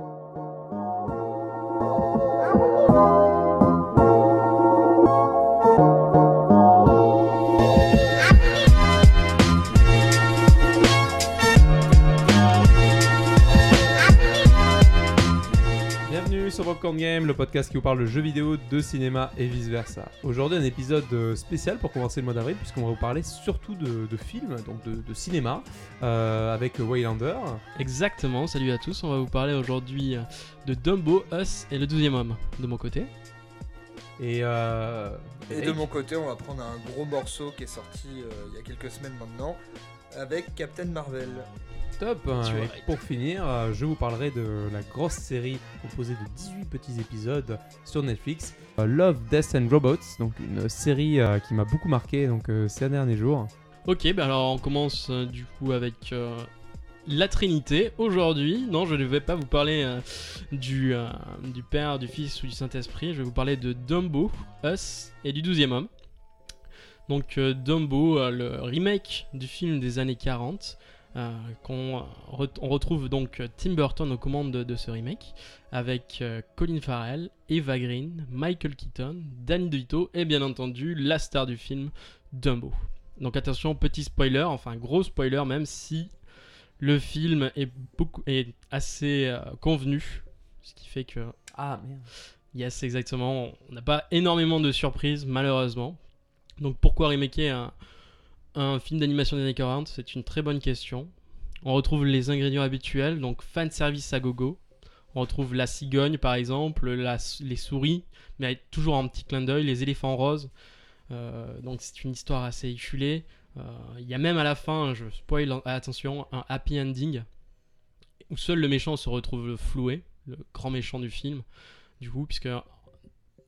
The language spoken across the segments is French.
you sur Popcorn Game, le podcast qui vous parle de jeux vidéo, de cinéma et vice versa. Aujourd'hui, un épisode euh, spécial pour commencer le mois d'avril, puisqu'on va vous parler surtout de, de films, donc de, de cinéma, euh, avec Waylander. Exactement, salut à tous, on va vous parler aujourd'hui euh, de Dumbo, Us et le 12e homme de mon côté. Et, euh, Et de mon côté, on va prendre un gros morceau qui est sorti euh, il y a quelques semaines maintenant avec Captain Marvel. Top. Et pour finir, euh, je vous parlerai de la grosse série composée de 18 petits épisodes sur Netflix, euh, Love, Death and Robots, donc une série euh, qui m'a beaucoup marqué donc ces derniers jours. Ok, bah alors on commence du coup avec euh, la Trinité. Aujourd'hui, non, je ne vais pas vous parler euh, du, euh, du Père, du Fils ou du Saint-Esprit, je vais vous parler de Dumbo, Us et du 12e homme. Donc Dumbo, le remake du film des années 40. Euh, qu'on euh, on retrouve donc Tim Burton aux commandes de, de ce remake avec euh, Colin Farrell, Eva Green, Michael Keaton, Danny DeVito et bien entendu la star du film Dumbo. Donc attention, petit spoiler, enfin gros spoiler même si le film est, beaucoup, est assez euh, convenu, ce qui fait que Ah merde. Yes, exactement. On n'a pas énormément de surprises, malheureusement. Donc pourquoi remaker un, un film d'animation des années 40 C'est une très bonne question. On retrouve les ingrédients habituels, donc fan service à gogo. On retrouve la cigogne par exemple, les souris, mais toujours un petit clin d'œil, les éléphants roses. Euh, donc c'est une histoire assez échulée. Euh, Il y a même à la fin, je spoil, attention, un happy ending où seul le méchant se retrouve floué, le grand méchant du film du coup, puisque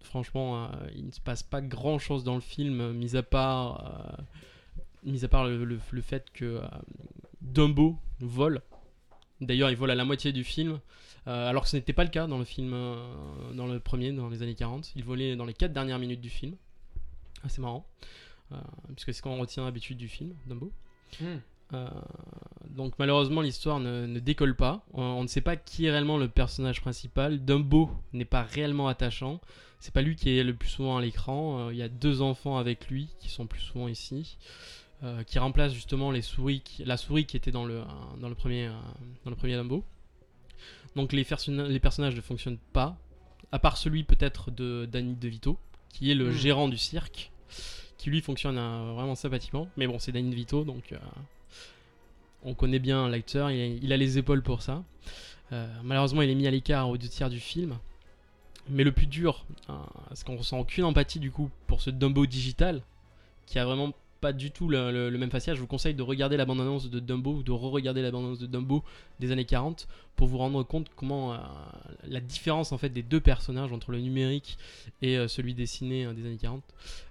franchement, euh, il ne se passe pas grand chose dans le film, mis à part, mis à part le, le- le fait que euh, Dumbo vole. D'ailleurs, il vole à la moitié du film, euh, alors que ce n'était pas le cas dans le film, euh, dans le premier, dans les années 40. Il volait dans les 4 dernières minutes du film. Ah, c'est marrant, euh, puisque c'est ce qu'on retient d'habitude du film, Dumbo. Euh, donc malheureusement l'histoire ne, ne décolle pas. On, on ne sait pas qui est réellement le personnage principal. Dumbo n'est pas réellement attachant. C'est pas lui qui est le plus souvent à l'écran. Il y a deux enfants avec lui qui sont plus souvent ici, euh, qui remplacent justement les souris, qui- la souris qui était dans le, dans le premier, dans le premier Dumbo. Donc les, les personnages ne fonctionnent pas, à part celui peut-être de Danny DeVito, qui est le Hmm. gérant du cirque, qui lui fonctionne euh, vraiment sympathiquement. Mais bon, c'est Danny DeVito, donc euh, on connaît bien l'acteur, il, a- il a les épaules pour ça. Malheureusement, il est mis à l'écart aux deux tiers du film. Mais le plus dur, euh, c'est qu'on ressent aucune empathie du coup pour ce Dumbo digital, qui a vraiment pas du tout le, le- le même facial. Je vous conseille de regarder la bande-annonce de Dumbo ou de re-regarder la bande-annonce de Dumbo des années 40 pour vous rendre compte comment euh, la différence en fait des deux personnages entre le numérique et euh, celui dessiné euh, des années 40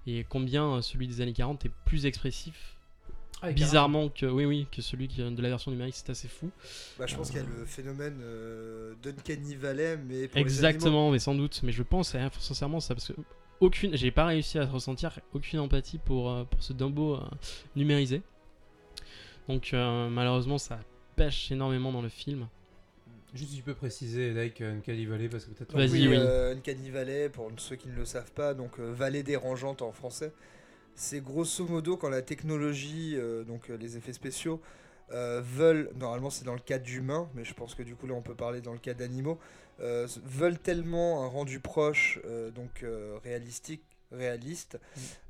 et combien euh, celui des années 40 est plus expressif bizarrement que oui oui que celui qui, de la version numérique c'est assez fou Bah, je pense qu'il y a le phénomène euh, d'Uncanny Valley, mais pour les animaux. exactement mais sans doute mais je pense hein, sincèrement ça parce que aucune j'ai pas réussi à ressentir aucune empathie pour euh, pour ce Dumbo euh, numérisé donc euh, malheureusement ça pêche énormément dans le film Juste si tu peux préciser, like Uncanny Valley, parce que peut-être. Vas-y, oui, oui. euh, Uncanny Valley, pour ceux qui ne le savent pas, donc euh, vallée dérangeante en français, c'est grosso modo quand la technologie, euh, donc euh, les effets spéciaux, euh, veulent, normalement c'est dans le cas d'humains, mais je pense que du coup là on peut parler dans le cas d'animaux, euh, veulent tellement un rendu proche, euh, donc euh, réalistique, réaliste,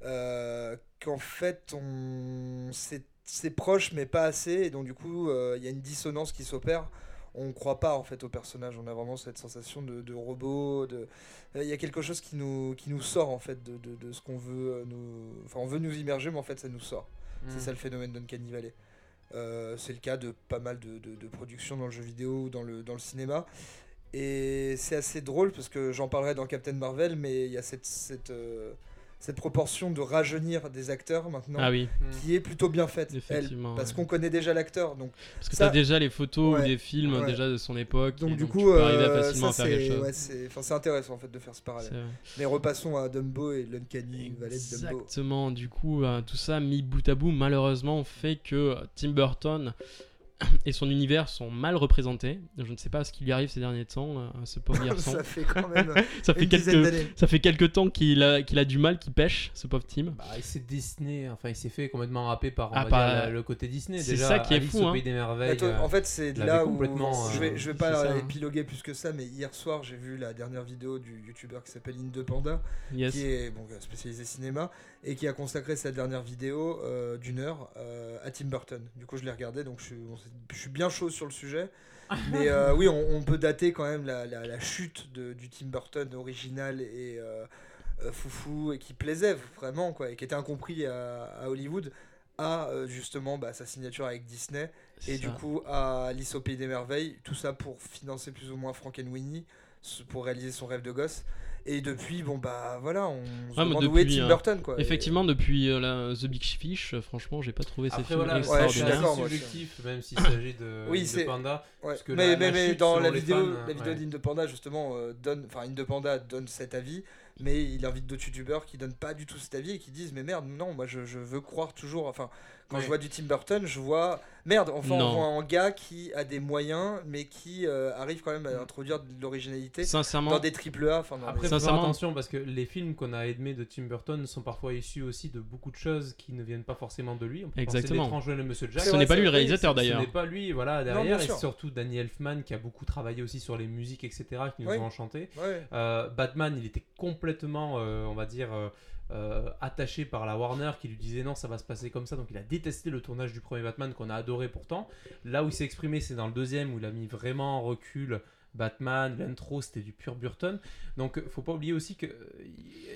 euh, qu'en fait on c'est proche mais pas assez, et donc du coup il y a une dissonance qui s'opère on croit pas en fait au personnage. On a vraiment cette sensation de, de robot. De... Il y a quelque chose qui nous, qui nous sort en fait de, de, de ce qu'on veut nous. Enfin, on veut nous immerger, mais en fait, ça nous sort. C'est ça le phénomène d'Uncanny Valley. Euh, c'est le cas de pas mal de, productions dans le jeu vidéo ou dans le, dans le cinéma. Et c'est assez drôle parce que j'en parlerai dans Captain Marvel, mais il y a cette, cette, euh, cette proportion de rajeunir des acteurs maintenant ah oui qui est plutôt bien faite. elle, parce ouais. qu'on connaît déjà l'acteur. Donc parce que Ça- t'as déjà les photos Ouais, ou des films ouais. déjà de son époque Donc et du tu coup, peux arriver euh, facilement ça à faire quelque c'est chose ouais, c'est enfin, intéressant en fait de faire ce parallèle. Mais repassons à Dumbo et l'Uncanny Valley de Dumbo. Exactement, du coup, euh, tout ça mis bout à bout, malheureusement, fait que Tim Burton et son univers sont mal représentés. Je ne sais pas ce qui lui arrive ces derniers temps, euh, ce pauvre garçon. ça fait quand même ça, fait une dizaine quelques, d'années. ça fait quelques temps qu'il a, qu'il a du mal, qu'il pêche, ce pauvre Tim. Bah, il s'est Disney, enfin il s'est fait complètement râper par on Ah, va par- dire, la- le côté Disney. c'est ça qui est Alice fou, hein. Pays des merveilles. Attends, euh, en fait, c'est là où complètement, je vais, euh, je vais fait pas ça, hein. épiloguer plus que ça, mais hier soir j'ai vu la dernière vidéo du youtubeur qui s'appelle Indepanda, Yes. qui est bon, spécialisé cinéma et qui a consacré sa dernière vidéo euh, d'une heure euh, à Tim Burton. Du coup, je l'ai regardé, donc je suis, on s'est- je suis bien chaud sur le sujet. Mais euh, oui, on, on peut dater quand même la, la- la chute de- du Tim Burton original et euh, euh, foufou et qui plaisait vraiment quoi et qui était incompris à, à Hollywood à justement bah, sa signature avec Disney et du coup à Alice au Pays des Merveilles, tout ça pour financer plus ou moins Frankenweenie, pour réaliser son rêve de gosse. Et depuis, bon bah voilà, on se Ouais, mais demande où est depuis, Tim euh, Burton quoi. Et- Effectivement, depuis euh, la- The Big Fish, euh, franchement, j'ai pas trouvé ces Après films Ouais, suis c'est extraordinaires. subjectif, même s'il s'agit de, Oui, Panda. Ouais, Parce que mais, la- mais, la mais chute, dans la vidéo, fans, la vidéo ouais. d'Indepanda justement euh, donne, enfin Indepanda donne cet avis, mais il invite d'autres youtubeurs qui donnent pas du tout cet avis et qui disent mais merde non moi je, je veux croire toujours, enfin quand je vois du Tim Burton je vois merde enfin Non. on voit un gars qui a des moyens mais qui euh, arrive quand même à Mm. introduire de l'originalité Sincèrement, dans des triple A, enfin Après, faire attention parce que les films qu'on a aimés de Tim Burton sont parfois issus aussi de beaucoup de choses qui ne viennent pas forcément de lui. On peut Exactement. penser de Monsieur Jack. Ce n'est pas lui le réalisateur Ce d'ailleurs. n'est pas lui, voilà, derrière, et surtout Danny Elfman qui a beaucoup travaillé aussi sur les musiques, etc., qui nous Oui. ont enchantés. Euh, Batman, il était complètement, euh, on va dire, euh, attaché par la Warner qui lui disait non, ça va se passer comme ça. Donc il a détesté le tournage du premier Batman qu'on a adoré pourtant. Là où il s'est exprimé, c'est dans le deuxième où il a mis vraiment en recul. Batman, l'intro, c'était du pur Burton. Donc, faut pas oublier aussi que euh,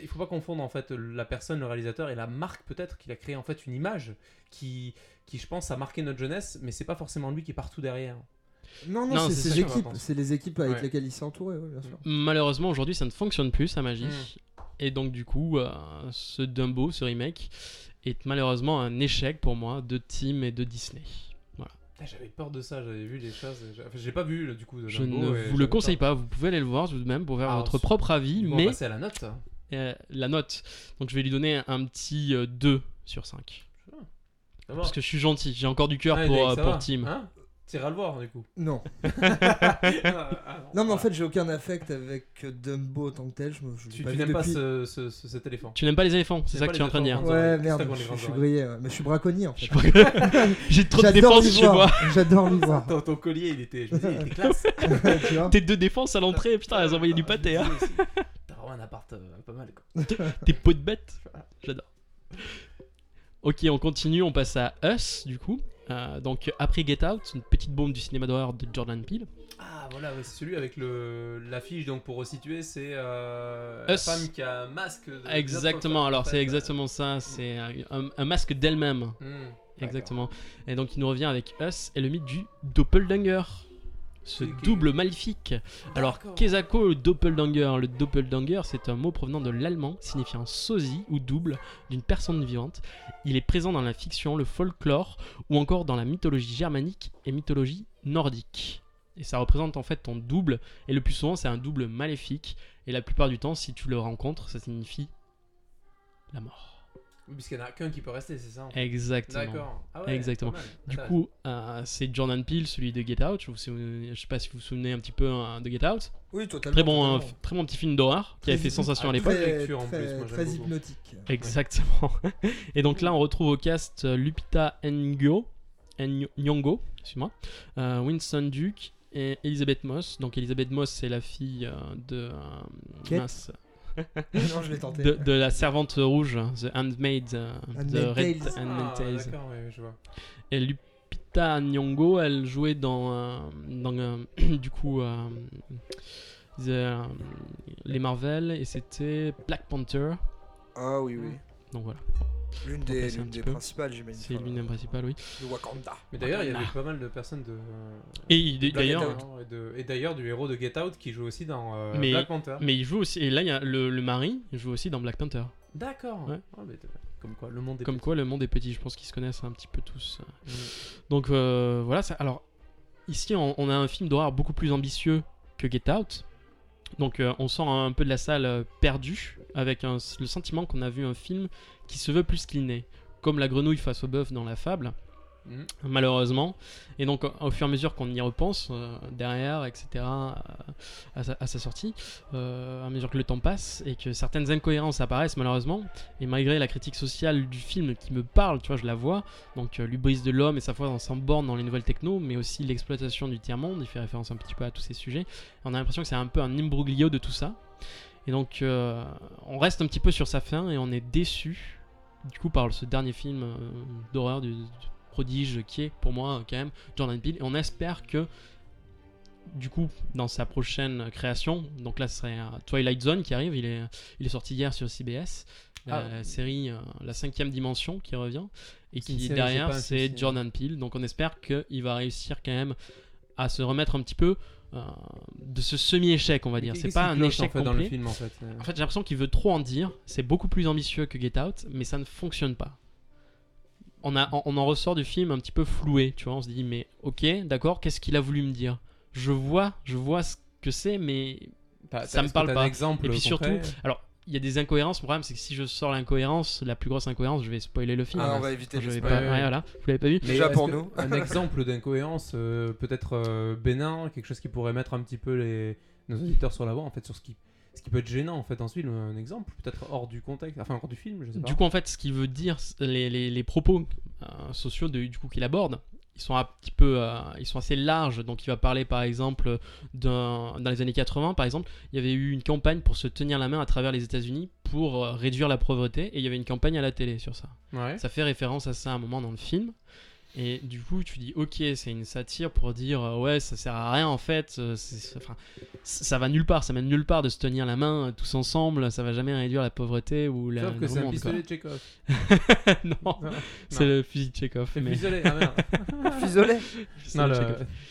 il faut pas confondre en fait la personne, le réalisateur et la marque peut-être qu'il a créé en fait une image qui, qui je pense a marqué notre jeunesse, mais c'est pas forcément lui qui est partout derrière. Non, non, Non, c'est ses équipes, c'est les équipes avec Ouais. lesquelles il s'est entouré, ouais, bien sûr. Malheureusement, aujourd'hui, ça ne fonctionne plus, sa magie. Mm. Et donc, du coup, euh, ce Dumbo, ce remake, est malheureusement un échec pour moi de Tim et de Disney. Putain, J'avais peur de ça, j'avais vu les choses. Enfin, j'ai pas vu du coup. de Je Dumbo, ne vous le conseille peur. pas, vous pouvez aller le voir tout de même pour faire Ah, votre propre avis, mais passer à la note. euh, la note. Donc, je vais lui donner un petit euh, 2 sur 5. Ça va. Parce que je suis gentil, j'ai encore du cœur Ah, pour, euh, pour Tim. Hein T'iras le voir du coup. Non. Ah, Non, mais en fait, j'ai aucun affect avec Dumbo en tant que tel. Je, me- je tu, n'aimes pas depuis- ce, ce- ce- cet éléphant. Tu n'aimes pas les éléphants, c'est ça que tu es en train de dire. Ouais, merde, je, je grandes suis grillé. ouais. Mais je suis braconnier en Je fait. J'ai trop de défense chez moi. J'adore lui voir. Ton, ton collier, il était, je me il était classe. tu vois Tes deux défenses à l'entrée, putain, elles envoyaient du pâté. Hein. T'as vraiment un appart euh, pas mal quoi. Tes pots de bête. J'adore. Ok, on continue, on passe à Us, du coup. Euh, donc, après Get Out, une petite bombe du cinéma d'horreur de Jordan Peele. Ah voilà, ouais, c'est celui avec le l'affiche donc pour resituer, c'est euh, la femme qui a un masque. De, Exactement, en alors c'est exactement ça, c'est un, un- un masque d'elle-même. hmm, Exactement. Et donc, il nous revient avec Us et le mythe du Doppelganger. Ce double maléfique. Alors, le Doppelganger Le Doppelganger, c'est un mot provenant de l'allemand signifiant sosie ou double d'une personne vivante. Il est présent dans la fiction, le folklore ou encore dans la mythologie germanique et mythologie nordique. Et ça représente en fait ton double, et le plus souvent c'est un double maléfique, et la plupart du temps si tu le rencontres ça signifie la mort. Puisqu'il n'y en a qu'un qui peut rester, c'est ça en fait. Exactement. D'accord. Ah ouais, Exactement. Du coup, euh, c'est Jordan Peele, celui de Get Out. Je, je sais pas si vous vous souvenez un petit peu hein, de Get Out. Oui, totalement. Très bon, très bon petit film d'horreur qui a fait sensation à ah, l'époque. très- en plus, moi, hypnotique. Exactement. Et donc là, on retrouve au cast euh, Lupita Nyong'o, Ny- Nyong'o, excuse-moi, euh, Winston Duke et Elizabeth Moss. Donc Elizabeth Moss, c'est la fille euh, de, euh, Kate. mince, non, je l'ai tenté. de, de la servante rouge, The Handmaid, euh, Handmaid's The Red Tales. Ah, Handmaid's Tales. d'accord, ouais, je vois. Et Lupita Nyong'o, elle jouait dans, euh, dans euh, du coup euh, the, euh, les Marvel et c'était Black Panther. Ah oui, oui. Donc voilà, L'une des, principales, j'imagine. c'est l'une des principales, oui. De Wakanda. Mais d'ailleurs, il y avait pas mal de personnes de. Et d'ailleurs, et du héros de Get Out qui joue aussi dans euh, Mais- Black Panther. mais il joue aussi, et là il y a le, le mari, il joue aussi dans Black Panther. D'accord. Ouais. T'as- comme quoi, le monde est Comme petit. quoi le monde est petit, je pense qu'ils se connaissent un petit peu tous. Mm. Donc euh, voilà, ça, alors ici on, on a un film d'horreur beaucoup plus ambitieux que Get Out. Donc euh, on sort un peu de la salle euh, perdu avec un- le sentiment qu'on a vu un film qui se veut plus qu'il n'est. Comme la grenouille face au bœuf dans la fable. Mhm. malheureusement. Et donc, au- fur et à mesure qu'on y repense, euh, derrière, etc., à, sa, à sa sortie, euh, à mesure que le temps passe et que certaines incohérences apparaissent, malheureusement, et malgré la critique sociale du film qui me parle, tu vois, je la vois, donc euh, l'hubris de l'homme et sa foi dans sans borne dans les nouvelles techno, mais aussi l'exploitation du tiers-monde, il fait référence un petit peu à tous ces sujets. On a l'impression que c'est un peu un imbroglio de tout ça. Et donc, euh, on reste un petit peu sur sa fin et on est déçu, du coup, par ce dernier film euh, d'horreur du, du prodige qui est, pour moi, quand même, Jordan Peele. Et on espère que, du coup, dans sa prochaine création, donc là, ce serait euh, Twilight Zone qui arrive, il est, il est sorti hier sur CBS, la Ah. série euh, La cinquième dimension qui revient, et qui, série, derrière, c'est Jordan Peele. Donc on espère qu'il va réussir quand même à se remettre un petit peu de ce semi-échec, on va dire. C'est pas un échec en fait, dans le complet. film en fait. euh En fait, j'ai l'impression qu'il veut trop en dire. C'est beaucoup plus ambitieux que Get Out, mais ça ne fonctionne pas. On, a, on, en ressort du film un petit peu floué, tu vois. On se dit, mais ok, d'accord, qu'est-ce qu'il a voulu me dire? Je vois, je vois ce que c'est, mais ça me parle pas. Un exemple Et puis surtout, alors, il y a des incohérences. Le problème, c'est que si je sors l'incohérence, la plus grosse incohérence, je vais spoiler le film. Ah, on va éviter je les vais spoilers. pas. ouais, ouais. ouais, voilà, vous l'avez pas vu. Mais Déjà pour nous. un exemple d'incohérence, euh, peut-être euh, bénin, quelque chose qui pourrait mettre un petit peu les, nos auditeurs sur la voie, en fait, sur ce qui, ce qui peut être gênant en fait dans ce film. Un exemple, peut-être hors du contexte, enfin hors du film, je sais pas. Du coup, en fait, ce qu'il veut dire, les, les- les propos euh, sociaux de, du coup qu'il aborde, ils sont un petit peu, euh, ils sont assez larges. Donc, il va parler, par exemple, dans les années 80, par exemple, il y avait eu une campagne pour se tenir la main à travers les États-Unis pour euh, réduire la pauvreté, et il y avait une campagne à la télé sur ça. Ouais. Ça fait référence à ça à un moment dans le film. Et du coup, tu dis, ok, c'est une satire pour dire, euh, ouais, ça sert à rien en fait, euh, c'est- enfin, c- ça va nulle part, ça mène nulle part de se tenir la main euh, tous ensemble, ça va jamais réduire la pauvreté ou la. Sauf que le c'est un pistolet de Chekhov. non, Non, c'est le fusil de Chekhov. C'est le mais- pistolet, ah merde. Fuselé. c'est non, le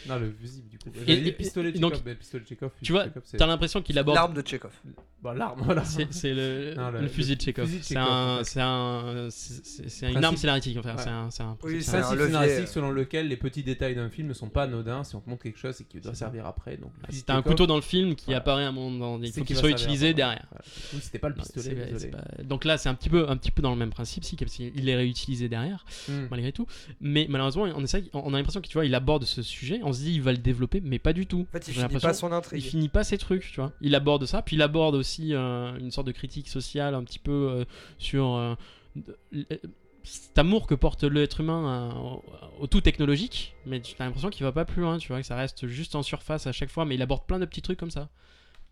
non, le fusible du coup. Et- et- pistolet de donc, Chekhov, mais le pistolet de Chekhov, fusil tu vois, T'as l'impression qu'il aborde. L'arme de Tchekhov. Bon, l'arme, voilà. C'est le, Non, le- le fusil de Chekhov. fusil de C'est un, un, une arme scénaristique. Enfin, c'est un, c'est un Oui, c'est C'est un un principe levier, scénaristique euh. selon lequel les petits détails d'un film ne sont pas anodins si on te montre quelque chose et qui doit servir après. Donc, C'était de un couteau dans le film qui Voilà. apparaît à un moment dans. Il faut qui qu'il soit utilisé derrière. Voilà. Oui, c'était pas le pistolet, désolé. pas- Donc là, c'est un petit peu, un petit peu dans le même principe, si, parce qu'il est réutilisé derrière, Hmm. malgré tout. Mais malheureusement, on, essaie, on a l'impression que tu vois, il aborde ce sujet, on se dit il va le développer, mais pas du tout. En fait, il finit pas son Il intrigue. finit pas ses trucs, tu vois. Il aborde ça, puis il aborde aussi euh, une sorte de critique sociale un petit peu euh, sur euh, cet amour que porte l'être humain euh, au, au tout technologique, mais tu as l'impression qu'il va pas plus loin, tu vois, que ça reste juste en surface à chaque fois, mais il aborde plein de petits trucs comme ça.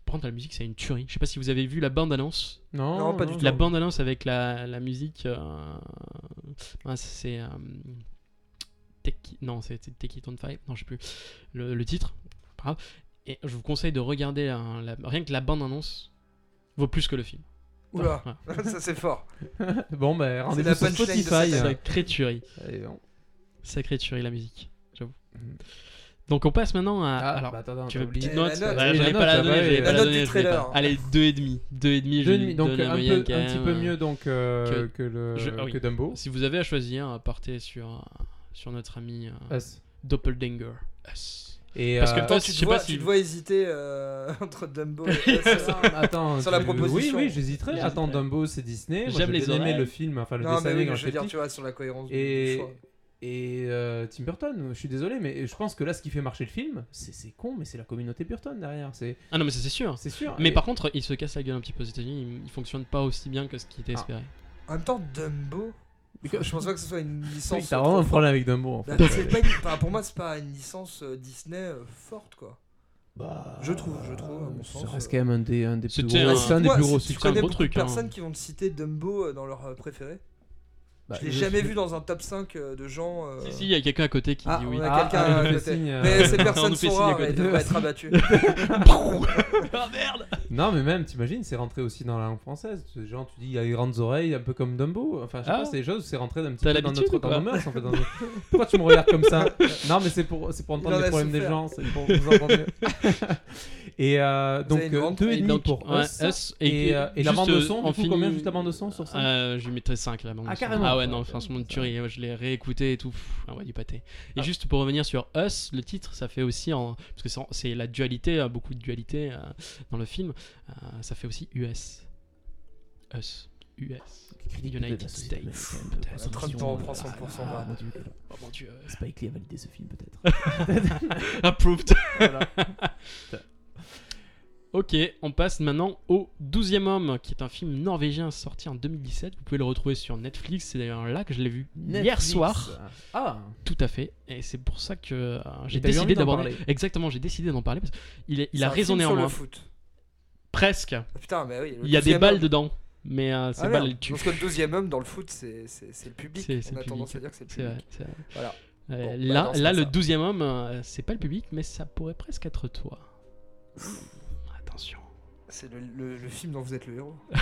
Par contre, la musique, c'est une tuerie. Je sais pas si vous avez vu la bande-annonce. Non, Non, pas du tout. La bande-annonce avec la, la musique. euh, ah, c'est. euh, Take- non, c'est Take It On Fire. Non, je sais plus. Le, le titre. Pas grave. Et je vous conseille de regarder la- rien que la bande-annonce vaut plus que le film. Oula, ça c'est fort. Bon, ben, rendez-vous la sur Spotify. hein. Sacrée tuerie. Sacrée tuerie, la musique. J'avoue. Mhm. Donc on passe maintenant à. Ah, alors, bah, attends, attends, tu veux oublié. petite note, note. Bah, pas la bah donner, la pas la note du trailer. Allez, deux et demi. Deux et demi, je Deux et demi, donc donne la un moyenne peu, un petit peu mieux donc, euh, que, le, Je- ah oui. que Dumbo. Si vous avez à choisir, partez sur, euh, sur notre ami euh. Doppelganger. Us. Et, Parce que euh, toi, tu je te sais vois, pas si- tu te vois hésiter euh, entre Dumbo et Attends, attends, Sur la proposition. Oui, oui, j'hésiterais. Attends, Dumbo, c'est Disney. J'aime j'ai les bien aimé le film, enfin le Non, dessin animé oui, je veux dire, tu vois, sur la cohérence du- du Et, choix. et euh, Tim Burton, je suis désolé, mais je pense que là, ce qui fait marcher le film, c'est c'est con, mais c'est la communauté Burton derrière. C'est Ah non, mais ça c'est sûr. c'est sûr. Mais Et- par contre, il se casse la gueule un petit peu aux États-Unis. Il, il fonctionne pas aussi bien que ce qui était Ah. espéré. En même temps, Dumbo, Mais que- je pense pas que ce soit une licence. T'as vraiment un forte. problème avec Dumbo en fait. Bah, c'est pas une- enfin, pour moi, c'est pas une licence euh, Disney euh, forte, quoi. Bah, Je trouve, je trouve, à mon Ça sens, reste euh, quand même un des, un des plus gros, un- c'est un des plus gros succès. connais gros beaucoup truc, de hein. personnes qui vont te citer Dumbo euh, dans leur euh, préféré. Bah, je l'ai je- jamais vu dans un top 5 euh, de gens. euh, Si, si, il y a quelqu'un à côté qui Ah, dit oui. on a Ah, quelqu'un ah, à côté. signe, euh, Mais ces On personnes sont rares et devraient être abattues. ah merde Non, mais même, t'imagines, c'est rentré aussi dans la langue française. Genre, tu dis, il y a les grandes oreilles, un peu comme Dumbo. Enfin, je sais Ah. pas, c'est des choses, c'est rentré un petit peu dans, l'habitude notre, mœurs, en fait. dans Pourquoi tu me regardes comme ça Non, mais c'est pour, c'est pour entendre en les a problèmes des gens, c'est pour vous entendre mieux. et euh, donc, avez une euh, pour Us. Et, euh, la juste, bande de euh, son, coup, combien juste la bande de son sur ça Euh, je lui mettrais 5 la bande Ah, son. carrément. Ah ouais, non, franchement, ouais, une tuerie. Je l'ai réécouté et tout. Pff, ah ouais, du pâté. Et Ah. juste pour revenir sur Us, le titre, ça fait aussi. En... Parce que c'est- c'est la dualité, euh, beaucoup de dualité euh, dans le film. euh, ça fait aussi US. Us. US. United de States. Peut-être. consommation, Trump t'en reprend euh, 100% ah, bas. mon Dieu. Oh mon dieu. Spike Lee a validé ce film peut-être. Approved. Voilà. Ok, on passe maintenant au 12e homme, qui est un film norvégien sorti en 2017. Vous pouvez le retrouver sur Netflix. C'est d'ailleurs là que je l'ai vu hier soir. Ah, Tout à fait. Et c'est pour ça que euh, j'ai décidé d'aborder. Exactement, j'ai décidé d'en parler parce qu'il est- il C'est a le foot. Presque. Ah, putain, mais oui. le Il y a des 12e balles homme. dedans. Mais euh, ces Ah, elles tuent. Parce que le 12 homme dans le foot, c'est c'est- c'est le public. C'est- c'est On a le tendance à dire que c'est le C'est vrai. public. c'est vrai. Voilà. Euh, Bon, bah là, non, c'est là pas le ça. 12e homme, euh, c'est pas le public, mais ça pourrait presque être toi. Attention. C'est le, le- le film dont vous êtes le héros.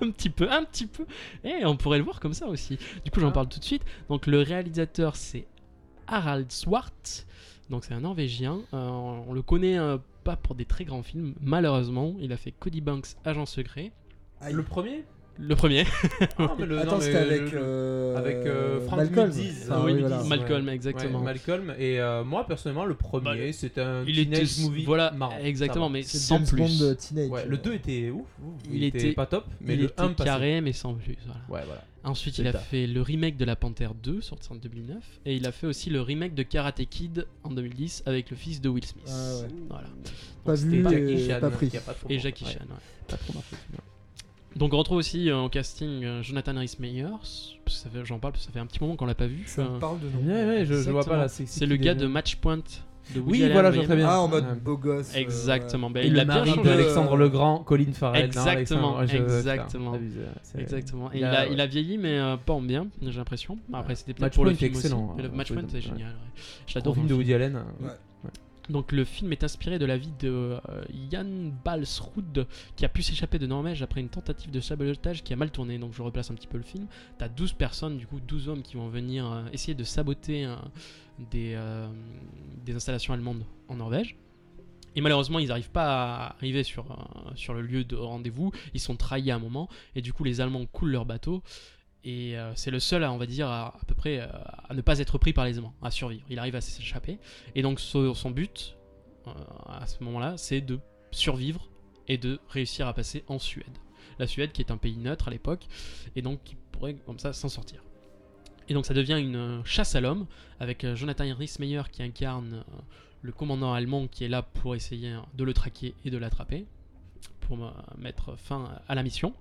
un petit peu, un petit peu. Et on pourrait le voir comme ça aussi. Du coup, j'en Ah. parle tout de suite. Donc, le réalisateur, c'est Harald Swart. Donc, c'est un Norvégien. Euh, on le connaît euh, pas pour des très grands films, malheureusement. Il a fait Cody Banks, Agent Secret. Aïe. le premier? Le premier, Ah, mais le- Attends, c'était avec, le- euh, avec euh, Frank Malcolm. Mildiz. Enfin, Oui, oui, voilà. Malcolm, Ouais. exactement. Ouais, Malcolm. Et euh, moi, personnellement, le premier, Bah, c'était un il teenage était, movie voilà, marrant. exactement, mais sans James plus. Bond Teenage. Ouais, le 2 était ouf, ouf, il, Il était, pas top, mais il le était 1 passait. carré, mais sans plus. voilà. Ouais, voilà. Ensuite, il a fait le remake de La Panthère 2, sorti en 2009, et il a fait aussi le remake de Karate Kid en 2010 avec le fils de Will Smith. Ah ouais. Voilà. Pas Donc, vu, Jackie et Chan pas pris. qui a pas trop Et. Jackie Chan. ouais. pas trop celui-là. Donc on retrouve aussi euh, au casting euh, Jonathan Rhys Meyers. parce que ça fait- J'en parle parce que ça fait un petit moment qu'on l'a pas vu. Ça Euh, me parle de nom. Ouais, ouais, je, je vois pas là. C'est le gars de Match Point de Woody Oui, Allen, voilà, je vois très bien. Ah, en mode beau gosse. euh, Exactement. ouais. Ben, Et il le a bien mari changé. d'Alexandre Legrand, Colin Farrell. non, Exactement, Alexandre- je- exactement. c'est- Exactement. Et Il il, a- il a vieilli, mais euh, pas en bien, j'ai l'impression. Après, c'était peut-être pour le film excellent, aussi. Le hein, Match Point le est dire, ouais. génial. Gros l'adore. film de le Woody Allen. Donc le film est inspiré de la vie de euh, Jan Balsrud qui a pu s'échapper de Norvège après une tentative de sabotage qui a mal tourné. Donc je replace un petit peu le film. T'as 12 personnes, du coup 12 hommes qui vont venir euh, essayer de saboter euh, des, installations allemandes en Norvège. Et malheureusement, ils n'arrivent pas à arriver sur, sur le lieu de rendez-vous. Ils sont trahis à un moment. Et du coup, les Allemands coulent leur bateau. Et euh, c'est le seul, à, on va dire, à, peu près euh, à ne pas être pris par les Allemands, à survivre. Il arrive à s'échapper. Et donc, so- son but, euh, à ce moment-là, c'est de survivre et de réussir à passer en Suède. La Suède, qui est un pays neutre à l'époque, et donc qui pourrait comme ça s'en sortir. Et donc, ça devient une chasse à l'homme, avec Jonathan Rhys-Meyer qui incarne le commandant allemand qui est là pour essayer euh, de le traquer et de l'attraper, pour mettre fin à la mission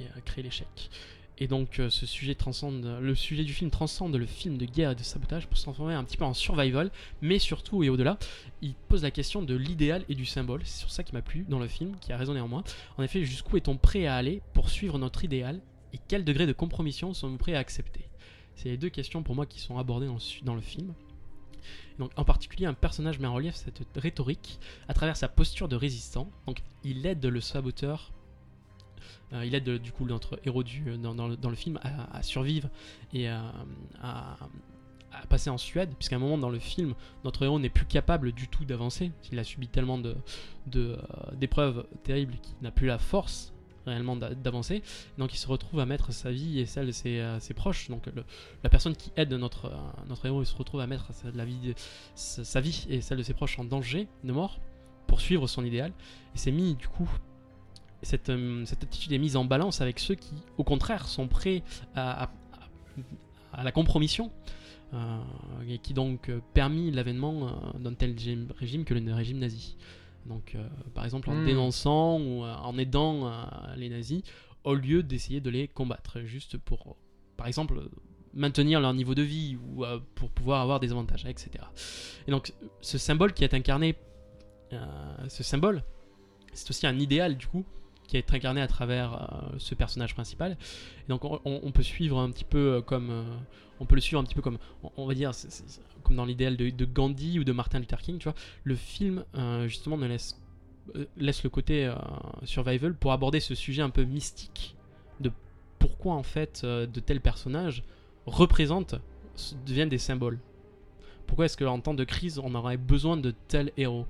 et créer l'échec. Et donc euh, ce sujet transcende, le sujet du film transcende le film de guerre et de sabotage pour se transformer un petit peu en survival, mais surtout et au-delà, il pose la question de l'idéal et du symbole. C'est sur ça qui m'a plu dans le film, qui a résonné en moi. En effet, jusqu'où est-on prêt à aller pour suivre notre idéal et quel degré de compromission sommes-nous prêts à accepter? C'est les deux questions pour moi qui sont abordées dans le, dans le film. Donc, en particulier, un personnage met en relief cette rhétorique à travers sa posture de résistant. Donc, il aide le saboteur il aide euh, du coup notre héros du, dans, le, film à, survivre et à, passer en Suède, puisqu'à un moment dans le film, notre héros n'est plus capable du tout d'avancer. Il a subi tellement de, euh, d'épreuves terribles qu'il n'a plus la force réellement d'a- d'avancer. Donc il se retrouve à mettre sa vie et celle de ses, euh, proches. Donc la personne qui aide notre, euh, notre héros, il se retrouve à mettre sa, la vie, sa, sa vie et celle de ses proches en danger de mort pour suivre son idéal. Et c'est mis du coup cette, euh, cette attitude est mise en balance avec ceux qui, au contraire, sont prêts à, à- à la compromission, euh, et qui donc euh, permis l'avènement d'un tel régime que le régime nazi. Donc, euh, par exemple, en Hmm. dénonçant ou euh, en aidant les nazis, au lieu d'essayer de les combattre, juste pour, par exemple, maintenir leur niveau de vie ou pour pouvoir avoir des avantages, etc. Et donc, ce symbole qui est incarné, ce symbole, c'est aussi un idéal du coup qui est incarné à travers euh, ce personnage principal. Donc on, peut suivre un petit peu euh, comme euh, on peut le suivre un petit peu comme on, va dire comme dans l'idéal de, Gandhi ou de Martin Luther King. Tu vois, le film justement ne laisse laisse le côté survival pour aborder ce sujet un peu mystique de pourquoi en fait de tels personnages représentent deviennent des symboles. Pourquoi est-ce qu'en temps de crise on aurait besoin de tels héros?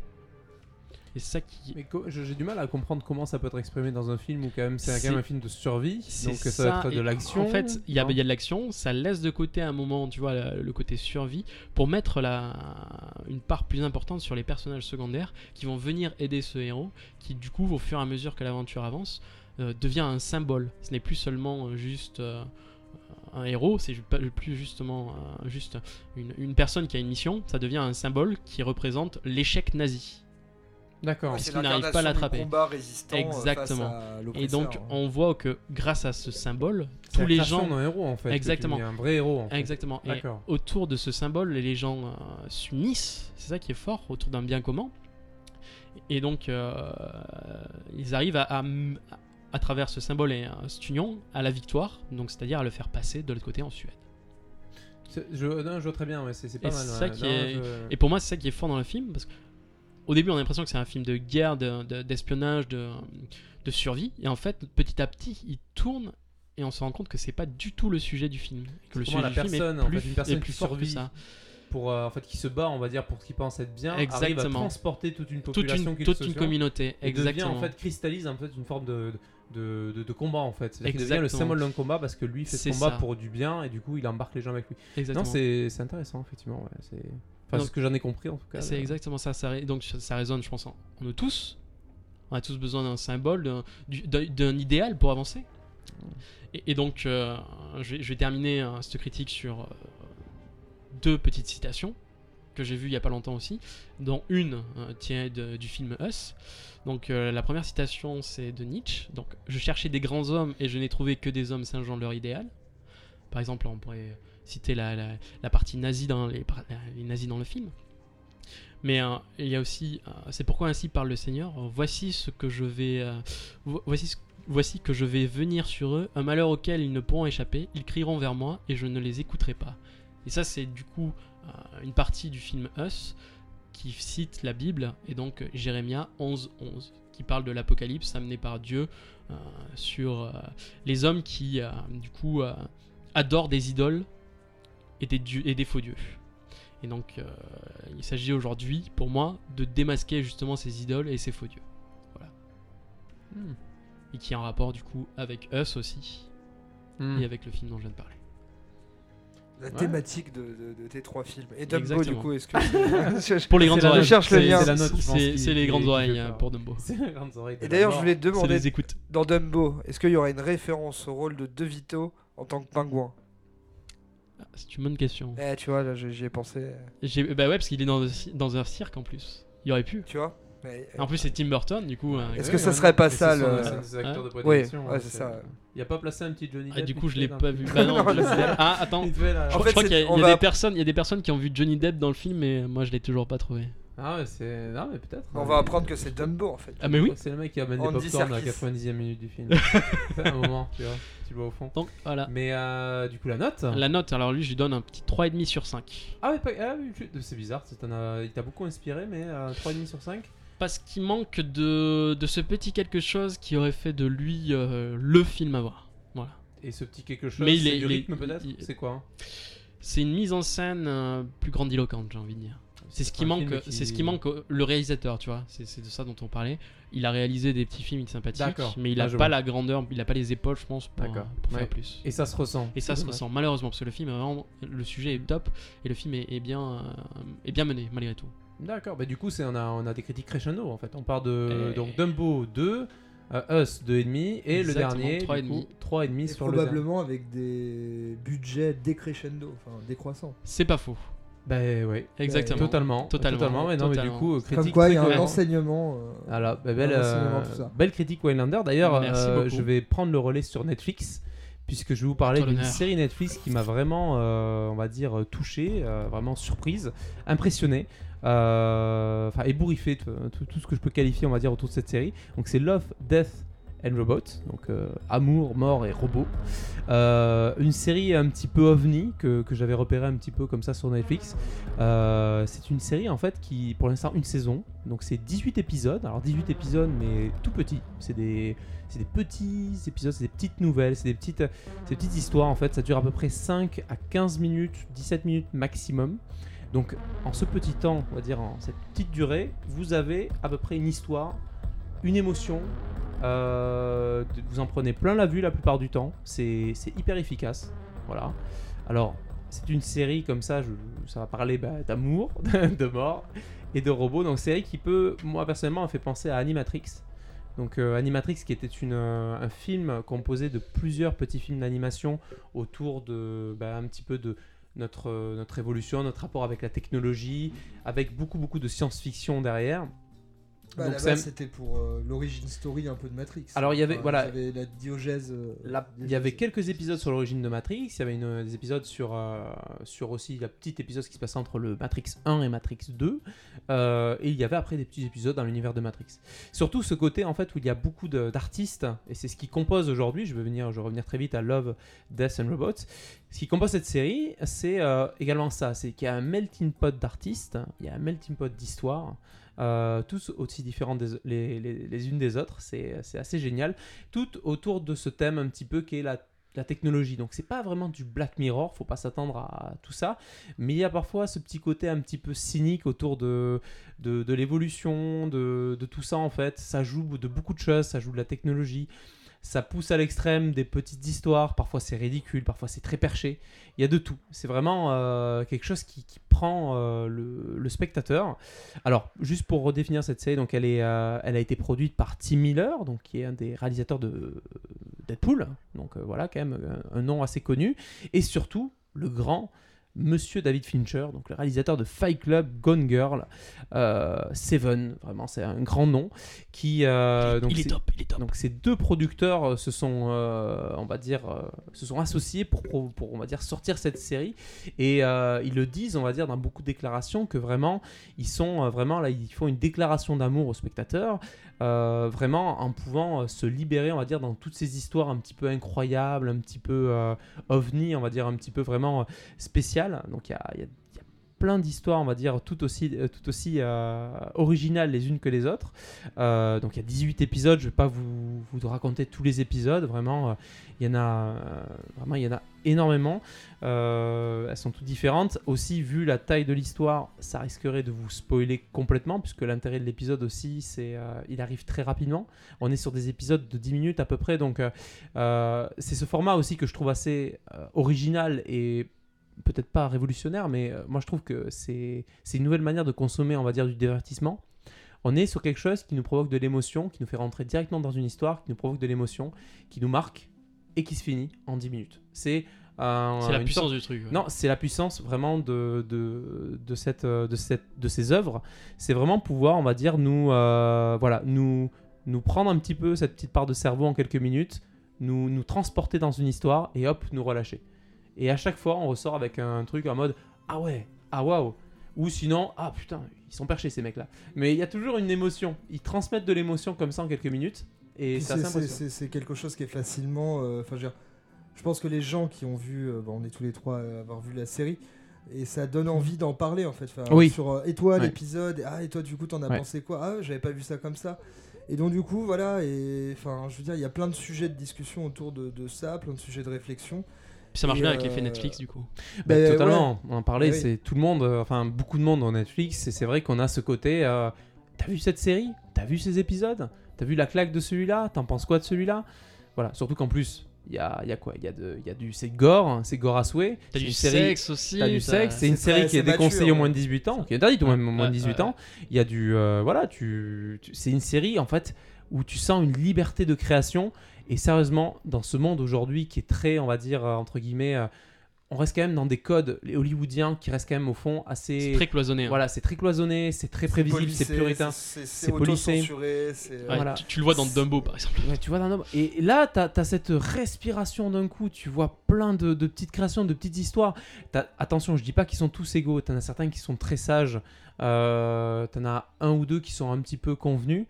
Et c'est ça qui Mais j'ai du mal à comprendre comment ça peut être exprimé dans un film où quand même c'est quand même un film de survie, donc ça, va être de l'action. En fait, il y, a- y de l'action, ça laisse de côté à un moment, tu vois, le, côté survie, pour mettre la, une part plus importante sur les personnages secondaires qui vont venir aider ce héros, qui du coup, au fur et à mesure que l'aventure avance, euh, devient un symbole. Ce n'est plus seulement euh, juste euh, un héros, c'est plus justement juste une, une personne qui a une mission, ça devient un symbole qui représente l'échec nazi. D'accord. Parce qu'il n'arrive pas à l'attraper. Exactement. face à Et donc on voit que grâce à ce symbole, tous les gens... d'un héros en fait. Exactement. un vrai héros. En fait. Exactement. Et D'accord. autour de ce symbole, les gens euh, s'unissent, c'est ça qui est fort, autour d'un bien commun. Et donc, euh, ils arrivent à, à travers ce symbole et euh, cette union, à la victoire, donc c'est-à-dire à le faire passer de l'autre côté en Suède. Je, non, je vois très bien, ouais, c'est pas Et mal. ouais. ça qui Non, est- je- Et pour moi, c'est ça qui est fort dans le film, parce que au début, on a l'impression que c'est un film de guerre, de- de- d'espionnage, de, de survie, et en fait, petit à petit, il tourne. Et on se rend compte que c'est pas du tout le sujet du film. Que le sujet la du film est personne, en plus, fait, une personne plus qui survit ça. pour euh, en fait qui se bat, on va dire pour ce qu'il pense être bien, arrive à Exactement. transporter toute une toute population, une, toute une communauté. et devient Exactement. en fait cristallise en fait une forme de de, de, de combat en fait. Devient le Exactement. symbole d'un combat parce que lui fait ce combat ça. pour du bien et du coup il embarque les gens avec lui. Exactement. Non, c'est c'est intéressant effectivement. Ouais. Enfin, c'est ce que j'en ai compris en tout cas. C'est exactement ça. donc ça, résonne, je pense, en, en nous tous. On a tous besoin d'un symbole, d'un- du- d'un d'un idéal pour avancer. Et, et donc, euh, je, vais, je vais terminer euh, cette critique sur euh, deux petites citations que j'ai vues il y a pas longtemps aussi, dont une euh, de- du film Us. Donc euh, la première citation c'est de Nietzsche. Donc je cherchais des grands hommes et je n'ai trouvé que des hommes singeant leur idéal. Par exemple, on pourrait citer la, la- partie nazie dans les, par- les nazis dans le film. Mais euh, il y a aussi, euh, c'est pourquoi ainsi parle le Seigneur. euh, Voici ce que je vais, euh, vo- voici, voici que je vais venir sur eux, un malheur auquel ils ne pourront échapper. Ils crieront vers moi et je ne les écouterai pas. Et ça, c'est du coup euh, une partie du film Us qui cite la Bible et donc euh, Jérémia 11 11 qui parle de l'apocalypse amené par Dieu euh, sur euh, les hommes qui euh, du coup euh, adorent des idoles et des, dieux, et des faux dieux. Et donc, euh, il s'agit aujourd'hui, pour moi, de démasquer justement ces idoles et ces faux dieux. Hmm. Et qui est en rapport, du coup, avec Us aussi, Hmm. et avec le film dont je viens de parler. La Ouais. thématique de, de- de tes trois films. Et Dumbo, du coup, est-ce que. Pour les grandes oreilles. cherche le c'est- lien. c'est- C'est les grandes oreilles pour Dumbo. C'est les grandes oreilles de Et d'ailleurs, je voulais te demander, dans Dumbo, est-ce qu'il y aura une référence au rôle de De Vito en tant que pingouin? C'est une bonne question. Eh, tu vois, là, j'y ai pensé. J'ai- Bah ouais, parce qu'il est dans, dans un cirque en plus. Il aurait pu. Tu vois Mais, En plus, c'est Tim Burton, du coup. euh, Est-ce Ouais, que ça serait pas ça, le- c'est un des acteurs de Ouais, prédilection, ouais, hein, c'est ça. Il a pas placé un petit Johnny Ah, Depp du vite coup, je l'ai pas vu. film Bah non. Ah, attends. Je, En je fait, crois qu'il y a, on il y a va- des personnes, il y a des personnes qui ont vu Johnny Depp dans le film, mais moi je l'ai toujours pas trouvé. Ah ouais, c'est. Non, mais peut-être. On hein. va apprendre que c'est Dumbo, en fait. Ah mais oui. C'est le mec qui amène des Andy popcorn à la Serkis. 90e minute du film. C'est un moment, tu vois. Tu le vois au fond. Donc voilà. Mais euh, du coup, la note La note, alors lui, je lui donne un petit 3,5 sur 5. Ah, ouais, pas- ah oui, c'est bizarre. c'est un, euh, il t'a beaucoup inspiré, mais euh, 3,5 sur 5 Parce qu'il manque de, de ce petit quelque chose qui aurait fait de lui euh, le film à voir. Voilà. Et ce petit quelque chose, Mais il c'est est- du il est- rythme peut-être il- C'est quoi hein C'est une mise en scène euh, plus grandiloquente, j'ai envie de dire. C'est ce qui manque, qui- c'est ce qui manque le réalisateur, tu vois. C'est de ça dont on parlait. Il a réalisé des petits films sympathiques, D'accord. mais il Ah, a je pas vois. la grandeur, il a pas les épaules, je pense, pour, D'accord. pour Ouais. faire plus. Et ça se ressent. Et ça se ressent malheureusement parce que le film est vraiment le sujet est top et le film est, est bien euh, est bien mené malgré tout. D'accord, bah du coup, c'est, on, a, on a des critiques crescendo en fait. On part de Et- donc Dumbo 2, euh, Us 2,5 et le Exactement, dernier, trois et du demi. coup, 3,5 Et sur le dernier. probablement avec des budgets décrescendo, enfin décroissants. C'est pas faux. Bah ouais, Exactement. totalement. Totalement. mais non, mais du coup, euh, critique Comme quoi, il y a un enseignement. euh, Voilà, bah, belle, Un enseignement, euh, tout ça. belle critique Waylander. D'ailleurs, euh, je vais prendre le relais sur Netflix puisque je vais vous parler d'une série Netflix qui m'a vraiment, euh, on va dire, touché, euh, vraiment surprise, impressionné, euh, enfin ébouriffé, tout, tout- tout ce que je peux qualifier, on va dire, autour de cette série. Donc c'est Love, Death and Robot, donc euh, amour, mort et robot. Euh, une série un petit peu ovni que, j'avais repéré un petit peu comme ça sur Netflix. Euh, c'est une série en fait qui, pour l'instant, une saison. Donc c'est 18 épisodes. Alors 18 épisodes, mais tout petits. C'est des, c'est des petits épisodes, c'est des petites nouvelles, c'est des petites, c'est des petites histoires en fait. Ça dure à peu près 5 à 15 minutes, 17 minutes maximum. Donc en ce petit temps, on va dire en cette petite durée, vous avez à peu près une histoire, une émotion. Euh, vous en prenez plein la vue la plupart du temps. C'est hyper efficace. Voilà. Alors, c'est une série comme ça, ça va parler bah, d'amour, de mort et de robots. Donc, série qui peut, moi personnellement, m'a fait penser à Animatrix. Donc euh, Animatrix qui était une, euh, un film composé de plusieurs petits films d'animation autour de bah, un petit peu de notre, notre évolution, notre rapport avec la technologie, avec beaucoup beaucoup de science-fiction derrière. Bah, Donc, c'était pour euh, l'origine story un peu de Matrix. Alors, il y avait- Enfin, voilà. il y avait la diogèse. euh, il y avait quelques épisodes sur l'origine de Matrix, il y avait une- des épisodes sur, euh, sur aussi le petit épisode qui se passait entre le Matrix 1 et Matrix 2, euh, et il y avait après des petits épisodes dans l'univers de Matrix. Surtout ce côté en fait où il y a beaucoup d'artistes, et c'est ce qui compose aujourd'hui, je vais venir, je vais revenir très vite à Love, Death and Robots, ce qui compose cette série, c'est également ça, c'est qu'il y a un melting pot d'artistes, il y a un melting pot d'histoires, euh, tous aussi différents des, les, unes des autres, c'est assez génial tout autour de ce thème un petit peu qui est la, technologie. Donc c'est pas vraiment du Black Mirror, faut pas s'attendre à tout ça, mais il y a parfois ce petit côté un petit peu cynique autour de l'évolution, de, de tout ça en fait. Ça joue de beaucoup de choses, ça joue de la technologie. Ça pousse à l'extrême des petites histoires, parfois c'est ridicule, parfois c'est très perché. Il y a de tout. C'est vraiment euh, quelque chose qui, prend euh, le, spectateur. Alors, juste pour redéfinir cette série, donc elle, est, euh, elle a été produite par Tim Miller, donc qui est un des réalisateurs de Deadpool. Donc voilà, quand même un nom assez connu. Et surtout, le grand Monsieur David Fincher, donc le réalisateur de Fight Club, Gone Girl, euh, Seven, vraiment c'est un grand nom. Qui, euh, donc il est top, il est top. donc ces deux producteurs euh, se sont, euh, on va dire, se sont associés pour, pour, pour, on va dire, sortir cette série. Et ils le disent, on va dire, dans beaucoup de déclarations, que vraiment, ils sont vraiment là, ils font une déclaration d'amour aux spectateurs, vraiment en pouvant se libérer, on va dire, dans toutes ces histoires un petit peu incroyables, un petit peu ovni, on va dire, un petit peu vraiment euh, Donc il y a, plein d'histoires, on va dire, tout aussi, euh, tout aussi euh, originales les unes que les autres. Euh, donc il y a 18 épisodes, je vais pas vous, vous raconter tous les épisodes, vraiment, il y en a, y en a énormément. Elles sont toutes différentes. Aussi, vu la taille de l'histoire, ça risquerait de vous spoiler complètement, puisque l'intérêt de l'épisode aussi, c'est il arrive très rapidement. On est sur des épisodes de 10 minutes à peu près, donc c'est ce format aussi que je trouve assez original et peut-être pas révolutionnaire, mais euh, moi je trouve que c'est une nouvelle manière de consommer, on va dire, du divertissement. On est sur quelque chose qui nous provoque de l'émotion, qui nous fait rentrer directement dans une histoire, qui nous provoque de l'émotion, qui nous marque et qui se finit en 10 minutes. C'est euh, C'est la puissance sorte- du truc. ouais. non, c'est la puissance vraiment de, de, de, cette, euh, de, cette, de ces œuvres. C'est vraiment pouvoir, on va dire, nous, euh, voilà, nous, nous prendre un petit peu cette petite part de cerveau en quelques minutes, nous, nous transporter dans une histoire et hop, nous relâcher. Et à chaque fois, on ressort avec un truc en mode Ah ouais, ah waouh Ou sinon, Ah putain, ils sont perchés ces mecs-là. Mais il y a toujours une émotion. Ils transmettent de l'émotion comme ça en quelques minutes. Et c'est quelque chose qui est facilement. euh, je veux dire, je pense que les gens qui ont vu, euh, bon, on est tous les trois à avoir vu la série, et ça donne envie d'en parler en fait. Enfin, Oui. Sur, euh, et toi, Ouais. l'épisode, ah, et toi, du coup, t'en as Ouais. pensé quoi? Ah, j'avais pas vu ça comme ça. Et donc, du coup, voilà, et enfin, je veux dire, il y a plein de sujets de discussion autour de, de ça, plein de sujets de réflexion. Puis ça marche bien avec euh, l'effet Netflix du coup. Bah, Ben, totalement, on en parlait, oui. c'est tout le monde, euh, enfin beaucoup de monde dans Netflix, et c'est vrai qu'on a ce côté, euh, t'as vu cette série? T'as vu ces épisodes? T'as vu la claque de celui-là? T'en penses quoi de celui-là? Voilà, surtout qu'en plus, il y a, il y a quoi? Il y, a de- il y a du... C'est gore, hein, c'est gore à souhait. T'as du une série- sexe aussi. T'as du sexe, c'est une série qui est déconseillée au moins de 18 ans, qui est interdite au moins, Ouais, au moins de ouais, 18 ouais. ans. Il y a du. euh, voilà, tu, tu- c'est une série en fait où tu sens une liberté de création. Et sérieusement, dans ce monde aujourd'hui qui est très, on va dire, euh, entre guillemets, euh, on reste quand même dans des codes les hollywoodiens qui restent quand même au fond assez. C'est très cloisonné. hein. Voilà, c'est très cloisonné, c'est très prévisible, c'est policé, puritain. C'est policé. c'est- Ouais, Voilà. tu, tu le vois dans Dumbo par exemple. Ouais, tu vois d'un homme. Et là, tu as, cette respiration d'un coup. Tu vois plein de, de petites créations, de petites histoires. T'as- attention, je dis pas qu'ils sont tous égaux. Tu en as certains qui sont très sages. Euh, tu en as un ou deux qui sont un petit peu convenus.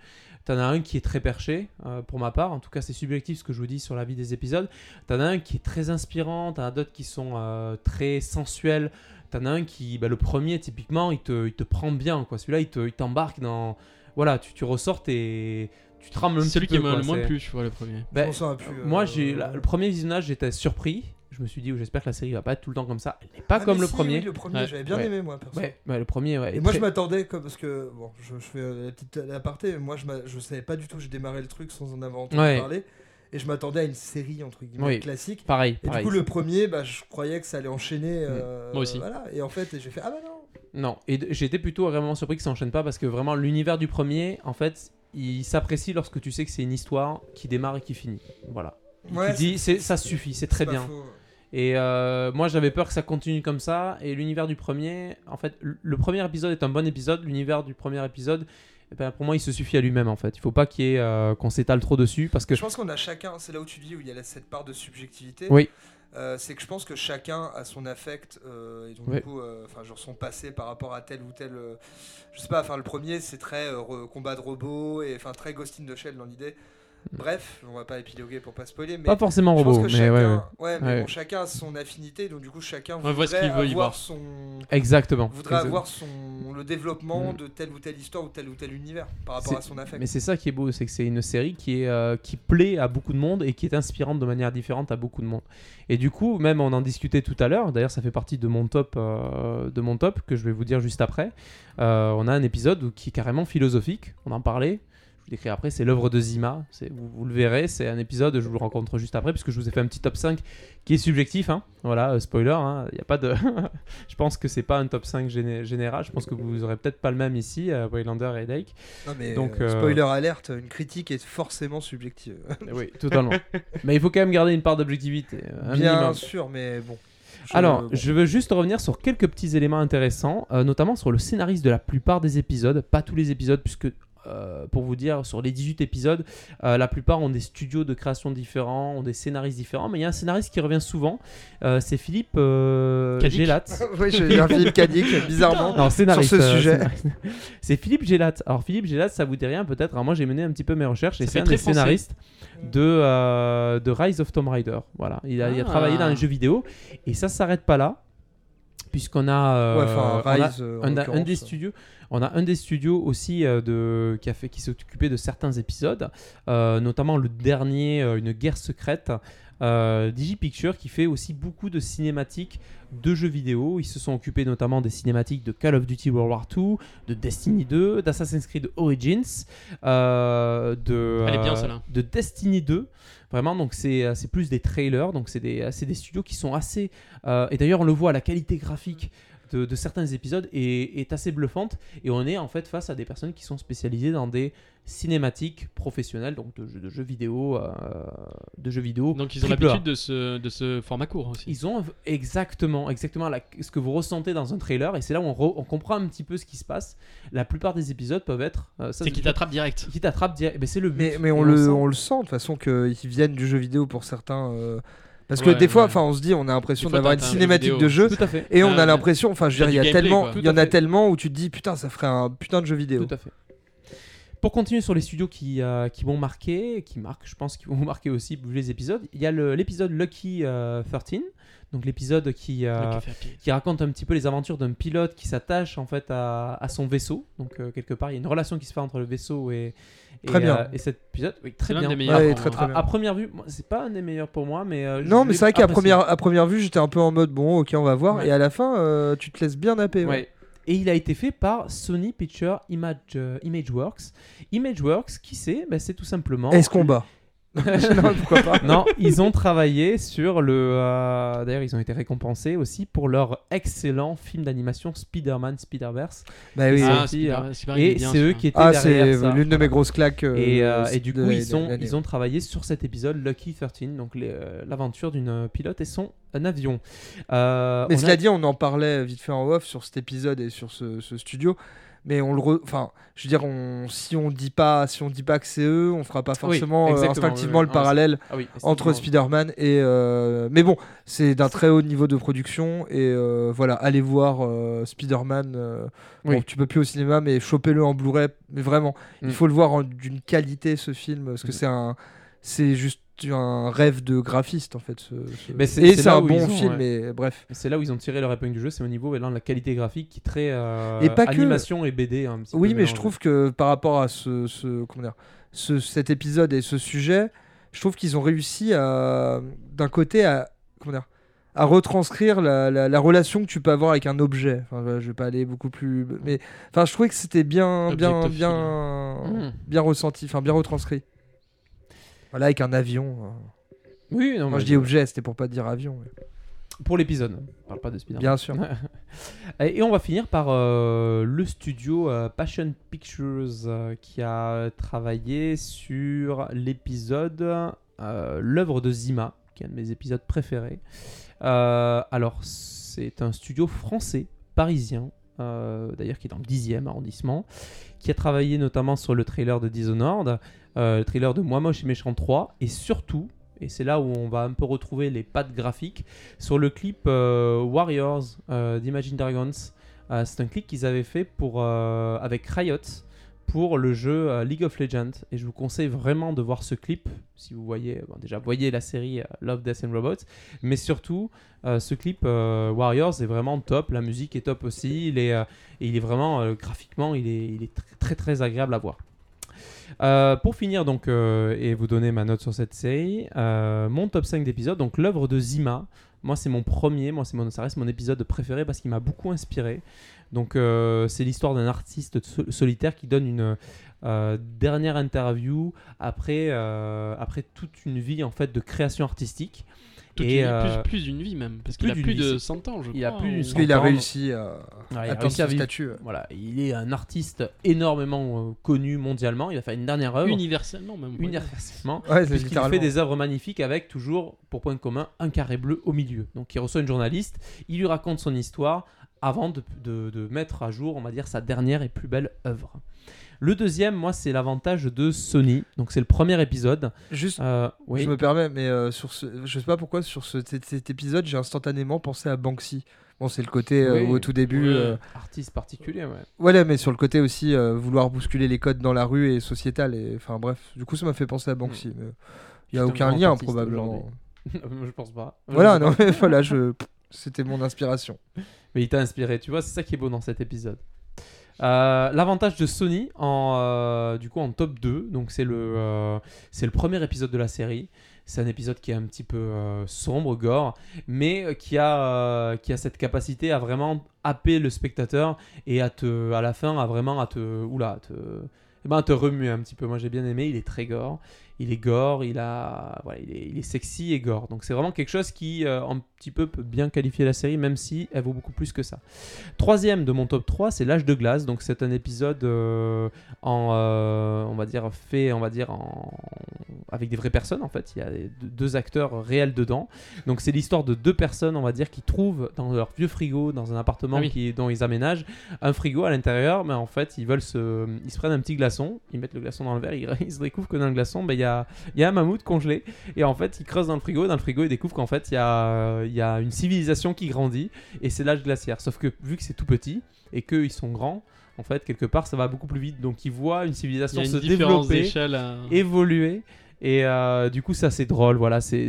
Tu en as un qui est très perché, euh, pour ma part. En tout cas, c'est subjectif ce que je vous dis sur la vie des épisodes. Tu en as un qui est très inspirant. Tu en as d'autres qui sont euh, très sensuels. Tu en as un qui, bah, le premier, typiquement, il te, il te prend bien. quoi. Celui-là, il te- il t'embarque dans. Voilà, tu, tu ressors et tu trembles un C'est celui petit qui m'a le moins plu, tu vois, le premier. ben, Je moi, euh, j'ai la- le premier visionnage, j'étais surpris. Je me suis dit, j'espère que la série va pas être tout le temps comme ça. Elle n'est pas Ah, comme mais le si, premier. oui, le premier, Ouais. j'avais bien Ouais. aimé moi. perso. Ouais, le premier, ouais. Et moi très- je m'attendais parce que bon je, je fais euh, la petite aparté moi je, je savais pas du tout j'ai démarré le truc sans en avoir entendu parler et je m'attendais à une série entre guillemets Oui. classique Pareil, et pareil. du coup le premier bah, je croyais que ça allait enchaîner euh, Moi aussi. voilà et en fait j'ai fait ah bah non Non, et j'étais plutôt vraiment surpris que ça enchaîne pas parce que vraiment l'univers du premier, en fait, il s'apprécie lorsque tu sais que c'est une histoire qui démarre et qui finit. Voilà. Ouais, tu dis, c'est, ça suffit, c'est très bien. faux. Et euh, moi, j'avais peur que ça continue comme ça. Et l'univers du premier, en fait, le- premier épisode est un bon épisode. L'univers du premier épisode, eh ben, pour moi, il se suffit à lui-même. En fait, il faut pas euh, qu'on s'étale trop dessus parce que Je pense qu'on a chacun, c'est là où tu dis où il y a cette part de subjectivité. Oui. Euh, c'est que je pense que chacun a son affect euh, et donc du coup, enfin genre son passé par rapport à tel ou tel. je sais pas. Enfin le premier c'est très combat de robots et enfin très Ghost in the Shell dans l'idée. Bref, on va pas épiloguer pour pas spoiler, mais pas forcément je pense robot, que mais chacun, ouais, ouais. ouais, mais Ouais. bon, chacun a son affinité, donc du coup chacun voudrait ce qu'il veut y avoir voir. son exactement. voudrait Exactement. avoir son le développement Mm. de telle ou telle histoire ou tel ou tel univers par rapport à son affect. Mais c'est ça qui est beau, c'est que c'est une série qui, est, euh, qui plaît à beaucoup de monde et qui est inspirante de manière différente à beaucoup de monde. Et du coup, même on en discutait tout à l'heure, d'ailleurs ça fait partie de mon top, euh, de mon top que je vais vous dire juste après. Euh, on a un épisode où- qui est carrément philosophique, on en parlait. Décris après, c'est l'œuvre de Zima. Vous, vous le verrez, c'est un épisode, je vous le rencontre juste après, puisque je vous ai fait un petit top 5 qui est subjectif. hein. Voilà, euh, spoiler, il n'y a pas de. je pense que c'est pas un top 5 géné- général. Je pense que vous aurez peut-être pas le même ici, euh, Waylander et Dake. Non, mais Donc, euh, euh, spoiler alerte, une critique est forcément subjective. Oui, totalement. Mais il faut quand même garder une part d'objectivité. euh, Bien minimum. sûr, mais bon. Je- Alors, je veux juste revenir sur quelques petits éléments intéressants, euh, notamment sur le scénariste de la plupart des épisodes, pas tous les épisodes, puisque euh, pour vous dire, sur les 18 épisodes, euh, la plupart ont des studios de création différents, ont des scénaristes différents, mais il y a un scénariste qui revient souvent, euh, c'est Philippe euh. Gélat. oui, j'ai un Philippe Cadic, bizarrement. Non, scénariste, Sur ce sujet. c'est Philippe Gélat. Alors Philippe Gélat, ça vous dit rien peut-être. Alors moi j'ai mené un petit peu mes recherches et c'est un des scénaristes de, euh, de Rise of Tomb Raider. Voilà, il a, il a Ah. travaillé dans les jeux vidéo et ça s'arrête pas là, puisqu'on a, euh, Ouais, on a un, un des studios. On a un des studios aussi euh, de, qui, a fait, qui s'est occupé de certains épisodes, euh, notamment le dernier, euh, Une guerre secrète, euh, DigiPicture, qui fait aussi beaucoup de cinématiques de jeux vidéo. Ils se sont occupés notamment des cinématiques de Call of Duty World War II, de Destiny 2, d'Assassin's Creed Origins, euh, de, bien, Destiny 2. Vraiment, donc c'est plus des trailers, donc c'est des, des studios qui sont assez... et d'ailleurs, on le voit, la qualité graphique de, de certains épisodes est, est assez bluffante, et on est en fait face à des personnes qui sont spécialisées dans des cinématiques professionnelles, donc de, jeux- de jeux vidéo, euh, de jeux vidéo. Donc ils ont l'habitude de ce, de ce format court aussi. Ils ont exactement, exactement la- ce que vous ressentez dans un trailer, et c'est là où on, re- on comprend un petit peu ce qui se passe. La plupart des épisodes peuvent être... euh, C'est qu'ils t'attrapent direct. qui t'attrape direct. Eh ben, c'est le but. Mais, mais on, le, sent- on le sent de toute façon qu'ils viennent du jeu vidéo pour certains. euh, Parce que Ouais, des fois, ouais. on se dit, on a l'impression d'avoir une un jeu cinématique de jeu. Tout à fait. Et on Ah, a l'impression, enfin, je veux dire, il y a tellement, il y en a tellement où tu te dis, putain, ça ferait un putain de jeu vidéo. Tout à fait. Pour continuer sur les studios qui, euh, qui m'ont marqué, qui marquent, je pense, qui vont vous marquer aussi vu les épisodes, il y a l'épisode Lucky euh, 13, donc l'épisode qui, euh, qui raconte un petit peu les aventures d'un pilote qui s'attache en fait à, à son vaisseau. Donc euh, quelque part, il y a une relation qui se fait entre le vaisseau et, et, Très bien. euh, et cet épisode. Oui, très bien. des meilleurs Ouais, pour très, très à, bien. à première vue, c'est pas un des meilleurs pour moi, mais euh, Non, mais c'est vrai qu'à première, à première vue, j'étais un peu en mode, bon, ok, on va voir. Ouais. Et à la fin, euh, tu te laisses bien napper. ouais. Et il a été fait par Sony Picture euh, Imageworks. Imageworks, qui c'est? Ben, C'est tout simplement. Est-ce qu'on bat Non, pourquoi pas non, ils ont travaillé sur le. euh, D'ailleurs, ils ont été récompensés aussi pour leur excellent film d'animation Spider-Man Spider-Verse. Bah oui. Ah, super, euh, Et c'est eux qui étaient Ah, derrière c'est ça. l'une de mes grosses claques. euh, Et, euh, et du de coup, la- ils ont, ils ont travaillé sur cet épisode Lucky 13, donc euh, l'aventure d'une pilote et son un avion. Euh, Mais on cela a- dit, on en parlait vite fait en off sur cet épisode et sur ce, ce studio. Mais on le, re- enfin, je veux dire, on, si on dit pas, si on dit pas que c'est eux, on fera pas forcément euh, instinctivement oui, oui. le parallèle Ah entre. Spider-Man et. euh, Mais bon, c'est d'un très haut niveau de production et euh, voilà, allez voir Spider-Man. Bon, tu peux plus au cinéma, mais chopez-le en Blu-ray. Mais vraiment, Mm. il faut le voir en- d'une qualité ce film parce que Mm. c'est un, c'est juste un rêve de graphiste en fait. ce- ce- Mais c'est- Et c'est un bon ont, film, ouais. mais bref. C'est là où ils ont tiré leur épingle du jeu, c'est au niveau de la qualité graphique qui est très euh, Et pas que- animation et BD. un petit peu Oui, mais je trouve que par rapport à ce, ce- comment dire, ce- cet épisode et ce sujet, je trouve qu'ils ont réussi à, d'un côté, à, comment dire, à retranscrire la, la- la relation que tu peux avoir avec un objet. Enfin, je vais pas aller beaucoup plus, mais enfin, je trouvais que c'était bien, bien, bien, Mm. bien ressenti, enfin bien retranscrit. Voilà, avec un avion. euh. Oui, non, Moi, mais- je dis objet, c'était pour pas dire avion. mais- pour l'épisode. On parle pas de Spider-Man. Bien sûr. Et et on va finir par euh, le studio euh, Passion Pictures euh, qui a travaillé sur l'épisode euh, L'œuvre de Zima, qui est un de mes épisodes préférés. Euh, alors, c'est un studio français, parisien, euh, d'ailleurs qui est dans le 10e arrondissement, qui a travaillé notamment sur le trailer de Dishonored, euh, le trailer de Moi Moche et Méchant 3, et surtout, et c'est là où on va un peu retrouver les pattes graphiques, sur le clip euh, Warriors euh, d'Imagine Dragons. C'est un clip qu'ils avaient fait pour, avec Riot pour le jeu euh, League of Legends. Et je vous conseille vraiment de voir ce clip. Si vous voyez, bon, déjà, voyez la série euh, Love, Death and Robots. Mais surtout, euh, ce clip euh, Warriors est vraiment top. La musique est top aussi. Il est, euh, il est vraiment, euh, graphiquement, il est, il est tr- très très agréable à voir. Euh, pour finir donc euh, et vous donner ma note sur cette série, euh, mon top 5 d'épisodes, donc l'œuvre de Zima, moi c'est mon premier, moi c'est mon, ça reste mon épisode préféré parce qu'il m'a beaucoup inspiré. Donc euh, c'est l'histoire d'un artiste sol- solitaire qui donne une euh, dernière interview après, euh, après toute une vie en fait de création artistique. Toute Et, une- euh, plus, plus d'une vie même, parce plus qu'il a d'une plus vie, de c'est- 100 ans, je il a crois, plus a Entendre. réussi à Ouais, il a atteindre réussi à son vivre- statut. Voilà, il est un artiste énormément euh, connu mondialement. Il a fait une dernière œuvre. universellement même. Universellement. Ouais, fait des œuvres magnifiques avec toujours, pour point commun, un carré bleu au milieu. Donc il reçoit une journaliste, il lui raconte son histoire avant de, de- de mettre à jour, on va dire, sa dernière et plus belle œuvre. Le deuxième, moi, c'est l'avantage de Sony. Donc c'est le premier épisode. Juste, Euh, oui. je me permets, mais euh, sur ce, je sais pas pourquoi sur ce, cet, cet épisode, j'ai instantanément pensé à Banksy. Bon, c'est le côté euh, Oui. au tout début. Euh, Artiste particulier, ouais. Voilà, mais sur le côté aussi euh, vouloir bousculer les codes dans la rue et sociétal. Et enfin bref, du coup, ça m'a fait penser à Banksy. mais Il y a aucun lien probablement. je pense pas. Voilà, non, pas. mais voilà, je, c'était mon inspiration. Mais il t'a inspiré, tu vois, c'est ça qui est beau dans cet épisode. Euh, L'avantage de Sony en, euh, du coup, en top 2, donc c'est le, euh, le premier épisode de la série. C'est un épisode qui est un petit peu sombre, gore, mais qui a, qui a cette capacité à vraiment happer le spectateur et à te, à la fin, à vraiment à te, oula, te, eh ben, à te remuer un petit peu. Moi j'ai bien aimé, il est très gore, il est gore, il a, voilà, il est, il est sexy et gore. Donc c'est vraiment quelque chose qui euh, un petit peu peut bien qualifier la série, même si elle vaut beaucoup plus que ça. Troisième de mon top 3, c'est L'âge de glace. Donc c'est un épisode euh, en, euh, on va dire fait, on va dire en, avec des vraies personnes en fait. Il y a deux- acteurs réels dedans. Donc c'est l'histoire de deux personnes, on va dire, qui trouvent dans leur vieux frigo, dans un appartement Ah oui. qui, dont ils aménagent, un frigo à l'intérieur. Mais en fait, ils veulent se, ils se prennent un petit glaçon, ils mettent le glaçon dans le verre, ils, ils se découvrent que dans le glaçon, ben, il y a, il y a un mammouth congelé. Et en fait, ils creusent dans le frigo. Dans le frigo, ils découvrent qu'en fait, il y a, il y a une civilisation qui grandit. Et c'est l'âge glaciaire. Sauf que vu que c'est tout petit et qu'ils sont grands, en fait, quelque part, ça va beaucoup plus vite. Donc, ils voient une Il y civilisation a une se développer, à- évoluer. Et euh, du coup, ça, c'est drôle. Voilà, c'est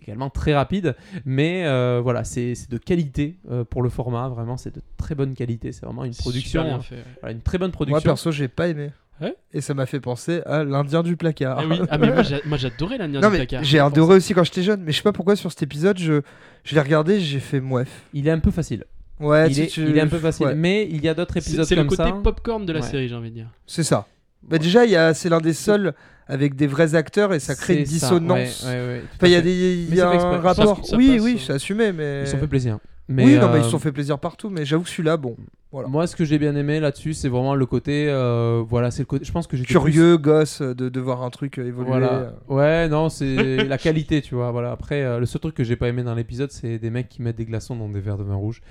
également très rapide. Mais euh, voilà, c'est de qualité euh, pour le format. Vraiment, c'est de très bonne qualité. C'est vraiment une Super production. bien euh, fait, ouais. voilà, une très bonne Moi production. perso, j'ai pas aimé. Ouais Et ça m'a fait penser à l'Indien du placard. Ah oui, ah, mais moi, j'a- moi, j'adorais non du placard. j'ai adoré aussi quand j'étais jeune, mais je sais pas pourquoi sur cet épisode, je, je l'ai regardé, j'ai fait mouef. Il est un peu facile. Ouais, il, tu- est, tu- il est un peu facile. ouais, Mais il y a d'autres C'est épisodes c'est le comme côté ça. popcorn de la Ouais. série, j'ai envie de dire. c'est ça. Bah déjà, il y a, c'est l'un des seuls avec des vrais acteurs et ça crée une C'est ça, dissonance. ouais, ouais, ouais, tout Enfin, à il y a des, y a un rapport. Ça- ça oui, passe, oui, euh, c'est assumé, mais. Ils se sont fait plaisir. Mais, oui, non, mais euh, ils se sont fait plaisir partout, mais j'avoue que celui-là, bon, voilà. Moi, ce que j'ai bien aimé là-dessus, c'est vraiment le côté. euh, voilà, c'est le côté. Je pense que j'étais Curieux, gosse, de, de voir un truc euh, évoluer. Voilà. Ouais, non, c'est la qualité, tu vois. Voilà. Après, euh, le seul truc que j'ai pas aimé dans l'épisode, c'est des mecs qui mettent des glaçons dans des verres de vin rouge.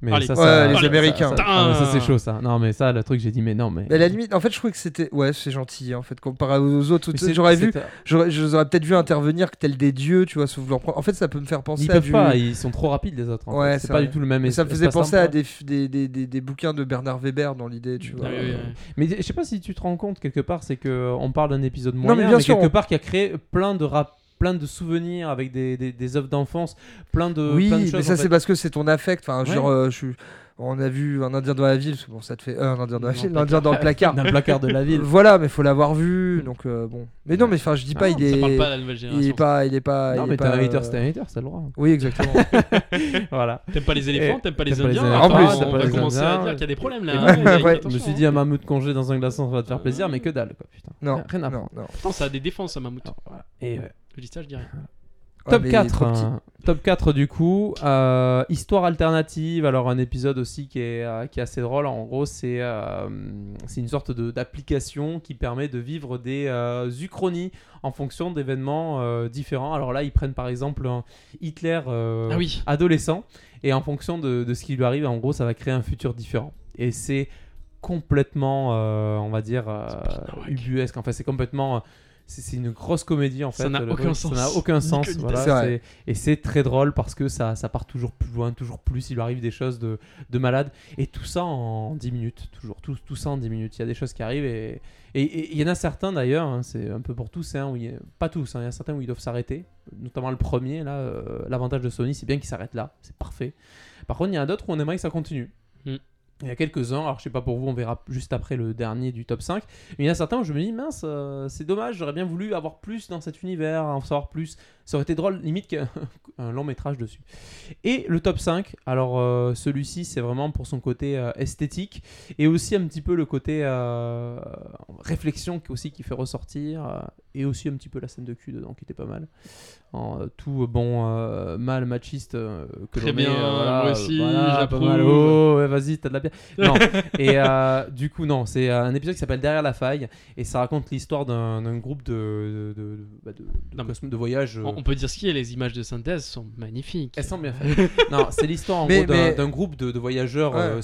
Mais Allez. ça, Ouais, ça- les ça- Américains. Ça, ça- ah, ça, c'est chaud, ça. Non, mais ça, le truc, j'ai dit, mais non, mais. Mais à la limite, en fait, je trouvais que c'était. Ouais, c'est gentil, en fait, comparé aux autres. J'aurais vu, j'aurais peut-être vu intervenir tels des dieux, tu vois, vouloir prendre. En fait, ça peut me faire penser Ils à peuvent du. pas, ils sont trop rapides, les autres. en Ouais, fait. c'est pas vrai. du tout le même Mais ça me faisait penser à des, des, des, des, des bouquins de Bernard Weber dans l'idée, tu vois. Ah oui, oui, oui. Mais je sais pas si tu te rends compte quelque part, c'est que on parle d'un épisode Non, moyen, mais mais, bien sûr, quelque on- part qui a créé plein de rap, plein de souvenirs avec des, des, des œuvres d'enfance, plein de oui, plein de choses. mais ça c'est fait. parce que c'est ton affect. Enfin, Ouais. genre, je suis- on a vu un Indien dans la ville. Bon, ça te fait euh, un Indien dans la ville, le l'Indien dans le placard. dans le placard de la ville. Voilà, mais faut l'avoir vu. Donc euh, bon. Mais non, mais enfin, je dis pas, Non, il est. Ça parle pas il est pas, il est pas. non, il mais t'es un pas, hater, euh, c'est un hater, c'est le droit. Oui, exactement. voilà. T'aimes pas les éléphants, t'aimes pas les indiens. éléphants, En plus, on va commencer à dire qu'il y a des problèmes là. Hein, Je me suis dit un mammouth congé dans un glaçon, ça va te faire plaisir, mais que dalle, quoi, putain. Non, Rien à non. Pourtant, ça a des défenses, ça, mammouth. Et, euh, Je dis ça, je dirais. Top mais il est 4, trop petit. hein. top 4 du coup. Euh, histoire alternative, alors un épisode aussi qui est, euh, qui est assez drôle. En gros, c'est euh, c'est une sorte de- d'application qui permet de vivre des euh, uchronies en fonction d'événements euh, différents. Alors là, ils prennent par exemple un Hitler euh, Ah oui. adolescent et en fonction de, de ce qui lui arrive, en gros, ça va créer un futur différent. Et c'est complètement, euh, on va dire, euh, ubuesque. Enfin, c'est complètement. C'est une grosse comédie en fait. Ça n'a aucun truc, sens. Ça n'a aucun sens. voilà, et c'est très drôle parce que ça, ça part toujours plus loin, toujours plus. Il lui arrive des choses de, de malade. Et tout ça en 10 minutes, toujours. Tout, tout ça en 10 minutes. Il y a des choses qui arrivent et et- et il y en a certains d'ailleurs, hein, c'est un peu pour tous, hein, où il y a- pas tous, hein, il y en a certains où ils doivent s'arrêter. Notamment le premier, là, euh, l'avantage de Sony, c'est bien qu'il s'arrête là. C'est parfait. Par contre, il y en a d'autres où on aimerait que ça continue. Mm. Il y a quelques-uns, alors je sais pas pour vous, on verra juste après le dernier du top 5. Mais il y a certains où je me dis, mince, euh, c'est dommage, j'aurais bien voulu avoir plus dans cet univers, en savoir plus. Ça aurait été drôle, limite qu'un un long métrage dessus. Et le top 5, alors euh, celui-ci, c'est vraiment pour son côté euh, esthétique et aussi un petit peu le côté euh, réflexion qui aussi qui fait ressortir et aussi un petit peu la scène de cul dedans qui était pas mal. En, tout bon mal machiste que Très bien, voilà, moi aussi, voilà, j'approuve. Oh, ouais, vas-y, t'as de la bière. Non. et du coup, non, c'est un épisode qui s'appelle Derrière la faille et ça raconte l'histoire d'un groupe de, de, de, bah, de- de de voyage. On on peut dire ce qui est, les images de synthèse sont magnifiques. elles sont bien faites. non, c'est l'histoire en Mais- gros d'un mais- d'un groupe de, de voyageurs Ouais. euh,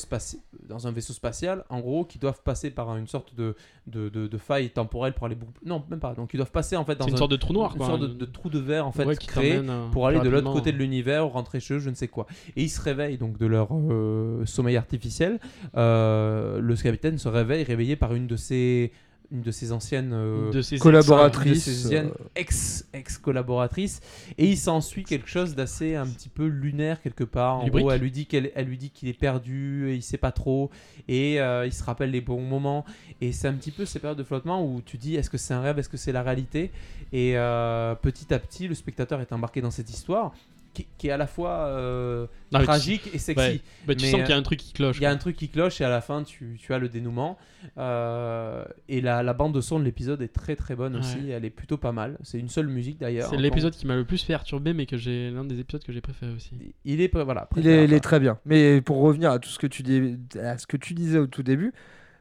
dans un vaisseau spatial, en gros, qui doivent passer par une sorte de, de, de- de faille temporelle pour aller beaucoup. Non, même pas. Donc, ils doivent passer en fait dans C'est une un- sorte de trou noir, une quoi. sorte de, de trou de verre en fait Ouais, qui créé euh, pour aller de l'autre côté de l'univers ou rentrer chez eux, je ne sais quoi. Et ils se réveillent donc de leur euh, sommeil artificiel. Euh, le capitaine se réveille réveillé par une de ses une de ses anciennes euh, de ces Collaboratrice. de ses ex ex collaboratrices et il s'ensuit quelque chose d'assez un petit peu lunaire quelque part. En Lubrique. gros elle lui dit qu'elle elle lui dit qu'il est perdu et il sait pas trop. Et euh, il se rappelle les bons moments. Et c'est un petit peu ces périodes de flottement où tu dis est-ce que c'est un rêve? Est-ce que c'est la réalité? Et euh, petit à petit le spectateur est embarqué dans cette histoire qui, qui est à la fois euh, Non, mais tu- tragique et sexy Ouais. Bah, tu Mais, sens euh, qu'il y a un truc qui cloche. il y a un truc qui cloche et à la fin tu, tu as le dénouement. Euh, et la, la bande de son de l'épisode est très très bonne aussi. Elle est plutôt pas mal. C'est une seule musique d'ailleurs. C'est l'épisode qui m'a le plus perturbé, mais que j'ai l'un des épisodes que j'ai préféré aussi. Il est voilà. Il est, il est préférable. très bien. Mais pour revenir à tout ce que tu, dis, à ce que tu disais au tout début,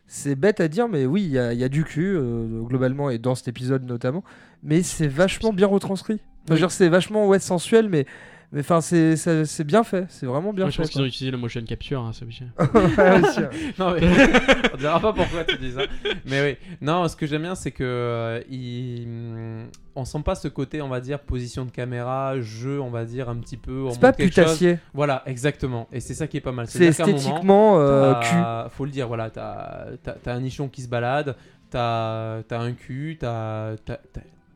c'est bête à dire, mais oui, il y, a- il y a du cul, euh, globalement, et dans cet épisode notamment. Mais c'est vachement bien retranscrit. Enfin, Oui. c'est vachement ouais, sensuel, mais mais enfin, c'est bien fait. C'est vraiment bien Moi, je fait. pense qu'ils ont utilisé le motion capture, hein, c'est obligé. Ouais. Non, mais on dira pas pourquoi tu dis ça. Mais oui. Non, ce que j'aime bien, c'est que euh, il... on sent pas ce côté, on va dire, position de caméra, jeu, on va dire un petit peu. C'est pas quelque chose. putassier. Voilà, exactement. Et c'est ça qui est pas mal. C'est un moment, esthétiquement euh, cul. T'as- Faut le dire, voilà, t'as as, un nichon qui se balade, t'as as un cul, t'as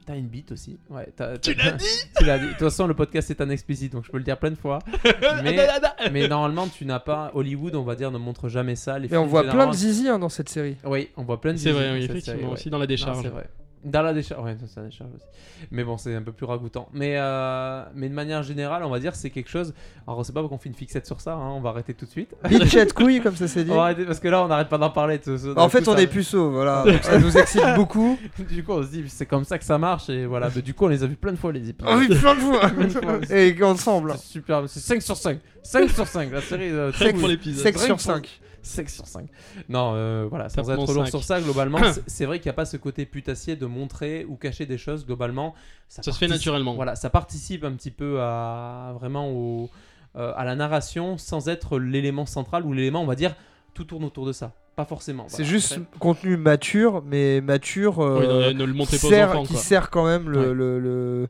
t'as- une bite aussi. Ouais, Tu l'as dit Tu l'as dit. De toute façon, le podcast est un explicite, donc je peux le dire plein de fois. Mais, mais normalement, tu n'as pas. Hollywood, on va dire, ne montre jamais ça. Les Mais on voit plein de zizi hein, dans cette série. Oui, on voit plein de C'est vrai, zizi oui, effectivement, série, ouais. aussi dans la décharge. c'est vrai. Dans la décharge, ouais, ça, c'est la décharge aussi. Mais bon, c'est un peu plus ragoûtant. Mais, euh, mais de manière générale, on va dire c'est quelque chose. Alors, c'est pas qu'on fait une fixette sur ça, hein, on va arrêter tout de suite. Bitchette couille, comme ça c'est dit. On va arrêter parce que là, on n'arrête pas d'en parler. tout- tout- En fait, coup, on ça- est puceau, voilà. Donc ça nous excite beaucoup. Du coup, on se dit, c'est comme ça que ça marche. Et voilà, Mais du coup, on les a vus plein de fois, les épisodes. Ah oui, plein de Plein de fois. fois. Et ensemble. C'est super, c'est 5 sur 5. 5 sur 5, la série. euh, Rien que tout- pour l'épisode. Sexe Rien sur que pour- 5. 5 sur 5. Non, euh, voilà, sans être lourd sur ça, globalement, c'est- vrai qu'il n'y a pas ce côté putassier de montrer ou cacher des choses, globalement. Ça se fait naturellement. Voilà, ça participe un petit peu à vraiment au, euh, à la narration sans être l'élément central ou l'élément, on va dire, tout tourne autour de ça. Pas forcément. C'est voilà. juste Après- contenu mature, mais mature euh, Oui, non, ne le montrez qui, pas aux enfants, qui quoi. sert quand même le, Ouais. le, le-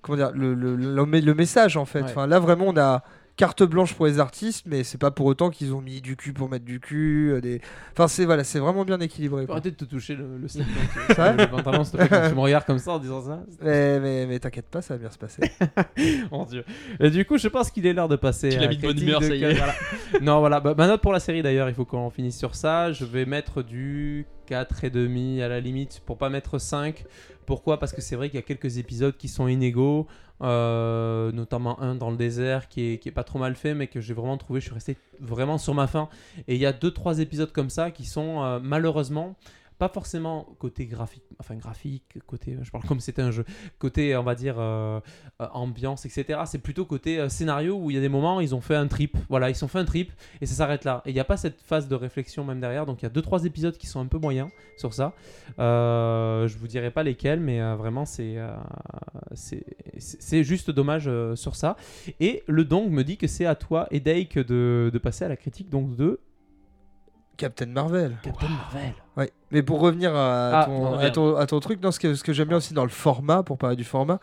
comment dire le, le, le- le message en fait. Ouais. Enfin, là vraiment on a carte blanche pour les artistes, mais c'est pas pour autant qu'ils ont mis du cul pour mettre du cul. euh, Des... Enfin c'est voilà, c'est vraiment bien équilibré. Quoi. arrêter de te toucher le, le slip. C'est vrai Le pantalon, s'il te plaît, quand tu me regardes comme ça en disant ça. Mais, mais, mais t'inquiète pas, ça va bien se passer. Mon dieu. Et du coup, je pense qu'il est l'heure de passer. Tu à l'as mis de bonne critique humeur, ça y est. voilà. non, voilà. Bah, ma note pour la série d'ailleurs, il faut qu'on finisse sur ça. Je vais mettre du 4,5 à la limite pour pas mettre 5. Pourquoi? Parce que c'est vrai qu'il y a quelques épisodes qui sont inégaux. euh, notamment un dans le désert qui est, qui est pas trop mal fait, mais que j'ai vraiment trouvé. Je suis resté vraiment sur ma faim. Et il y a 2-3 épisodes comme ça qui sont euh, malheureusement pas forcément côté graphique, enfin graphique, côté, je parle comme c'était un jeu, côté on va dire euh, euh, ambiance, etc. C'est plutôt côté euh, scénario où il y a des moments ils ont fait un trip, voilà, ils ont fait un trip et ça s'arrête là. Et il n'y a pas cette phase de réflexion même derrière, donc il y a deux trois épisodes qui sont un peu moyens sur ça. Euh, je vous dirai pas lesquels, mais euh, vraiment c'est c'est c'est juste dommage sur ça. Et le Dong me dit que c'est à toi et Dake de, de passer à la critique donc de Captain Marvel. Captain Marvel. Ouais. Mais pour revenir à, Ah, ton, à, ton, à ton truc, non, ce que, ce que j'aime bien aussi dans le format, pour parler du format,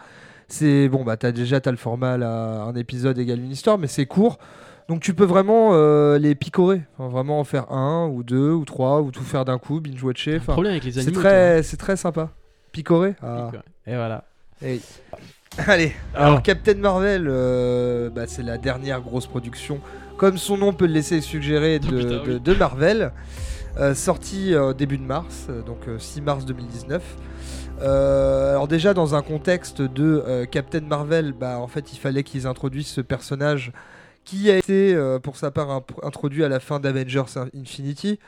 c'est bon, bah, as déjà as le format, là, un épisode égale une histoire, mais c'est court. Donc tu peux vraiment euh, les picorer, Enfin, vraiment en faire un ou deux ou trois ou tout faire d'un coup, binge-watcher. Le Enfin, problème avec les c'est animaux. très, c'est très sympa. Picorer ah. Et voilà. Hey. Allez, Alors. alors Captain Marvel, euh, bah, c'est la dernière grosse production, comme son nom peut le laisser suggérer, de, Oh, putain, de- oui. de Marvel, sorti euh, début de mars, euh, donc euh, 6 mars 2019. Euh, alors déjà dans un contexte de euh, Captain Marvel, bah, en fait il fallait qu'ils introduisent ce personnage qui a été euh, pour sa part introduit à la fin d'Avengers Infinity.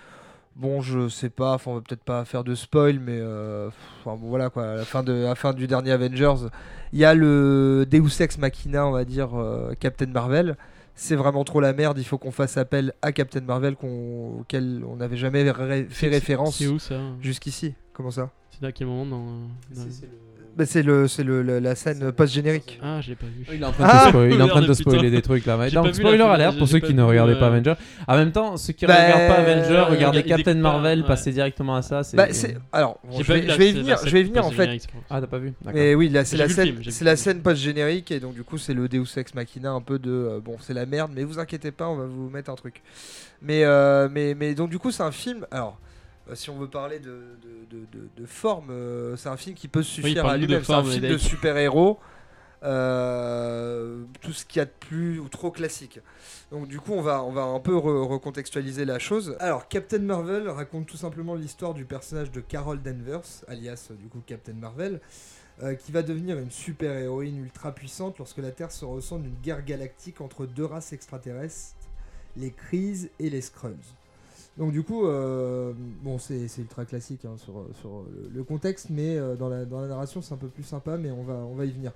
Bon, je sais pas, on va peut-être pas faire de spoil, mais euh, voilà quoi, à la fin, du dernier Avengers, il y a le Deus Ex Machina, on va dire, euh, Captain Marvel. C'est vraiment trop la merde, il faut qu'on fasse appel à Captain Marvel qu'on- auquel on n'avait jamais ré- fait référence jusqu'ici. Comment ça C'est à quel moment dans. dans- bah, C'est le, c'est le, le- la scène post-générique. Ah, je l'ai pas vu. Il est en train de, Ah te spoil- il est en train de te Merde, spoiler des trucs là. Donc, spoiler alert pour ceux qui ne regardaient pas Avenger. En même temps, ceux qui ne Bah, regardent pas Avenger, regarde- regarder ils Captain Marvel, ouais. passer directement à ça. c'est- Bah, c'est... Alors, bon, je, vais, vu la- je vais y venir, scène je vais venir en fait. c'est. Ah, t'as pas vu? D'accord. Mais oui, là, c'est la scène, c'est la scène post-générique et donc du coup c'est le Deus Ex Machina un peu de euh, bon c'est la merde mais vous inquiétez pas on va vous mettre un truc. Mais euh, mais mais donc du coup c'est un film alors si on veut parler de, de, de, forme euh, c'est un film qui peut suffire à lui-même c'est un film de Dave. super héros tout ce qu'il y a de plus ou trop classique. Donc du coup on va on va un peu re- recontextualiser la chose. Alors Captain Marvel raconte tout simplement l'histoire du personnage de Carol Danvers alias euh, du coup Captain Marvel euh, qui va devenir une super héroïne ultra puissante lorsque la Terre se ressent d'une guerre galactique entre deux races extraterrestres, les Krises et les Skrulls. Donc du coup, euh, bon, c'est ultra classique hein, sur, sur le, le contexte, mais euh, dans, la, dans la narration c'est un peu plus sympa, mais on va, on va y venir.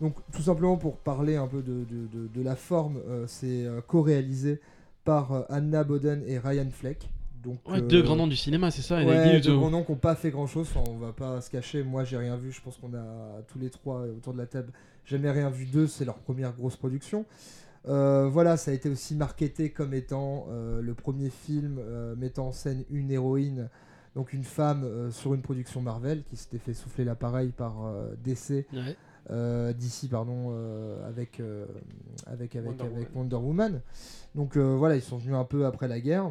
Donc tout simplement pour parler un peu de, de- de- de la forme, euh, c'est co-réalisé par Anna Boden et Ryan Fleck. Donc, Ouais, deux grands noms du cinéma, c'est ça. Ouais, deux grands noms qui n'ont pas fait grand chose. Enfin, on va pas se cacher. Moi, j'ai rien vu. Je pense qu'on a tous les trois autour de la table jamais rien vu d'eux. C'est leur première grosse production. Euh, voilà, ça a été aussi marketé comme étant euh, le premier film euh, mettant en scène une héroïne, donc une femme sur une production Marvel qui s'était fait souffler l'appareil par DC, ouais. DC pardon, avec, avec, avec, Wonder avec Wonder Woman. Donc voilà, ils sont venus un peu après la guerre.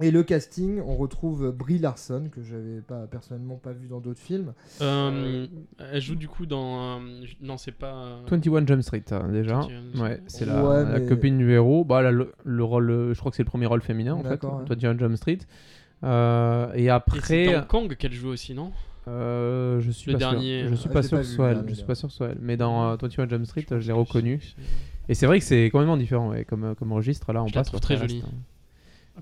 Et le casting, on retrouve Brie Larson, que j'avais pas personnellement pas vu dans d'autres films. Euh, Elle joue du coup dans. euh, Non, c'est pas. euh, 21 Jump Street, hein, déjà. 21 Jump Ouais, c'est la, Ouais, la mais- copine du héros. Bah, là, le, le rôle, euh, je crois que c'est le premier rôle féminin en fait. Ouais. 21 Jump Street. Euh, et Et c'est après, dans Kong qu'elle joue aussi, non? euh, je suis Le pas dernier, sûr. Je suis euh, pas je l'ai sûr que ce soit elle. Je suis pas sûr que ce soit elle. Mais dans euh, 21 Jump Street, je l'ai reconnu. C'est- Et c'est vrai que c'est complètement différent, ouais, comme, comme registre. Là, on Je la passe trouve au très reste, jolie. hein.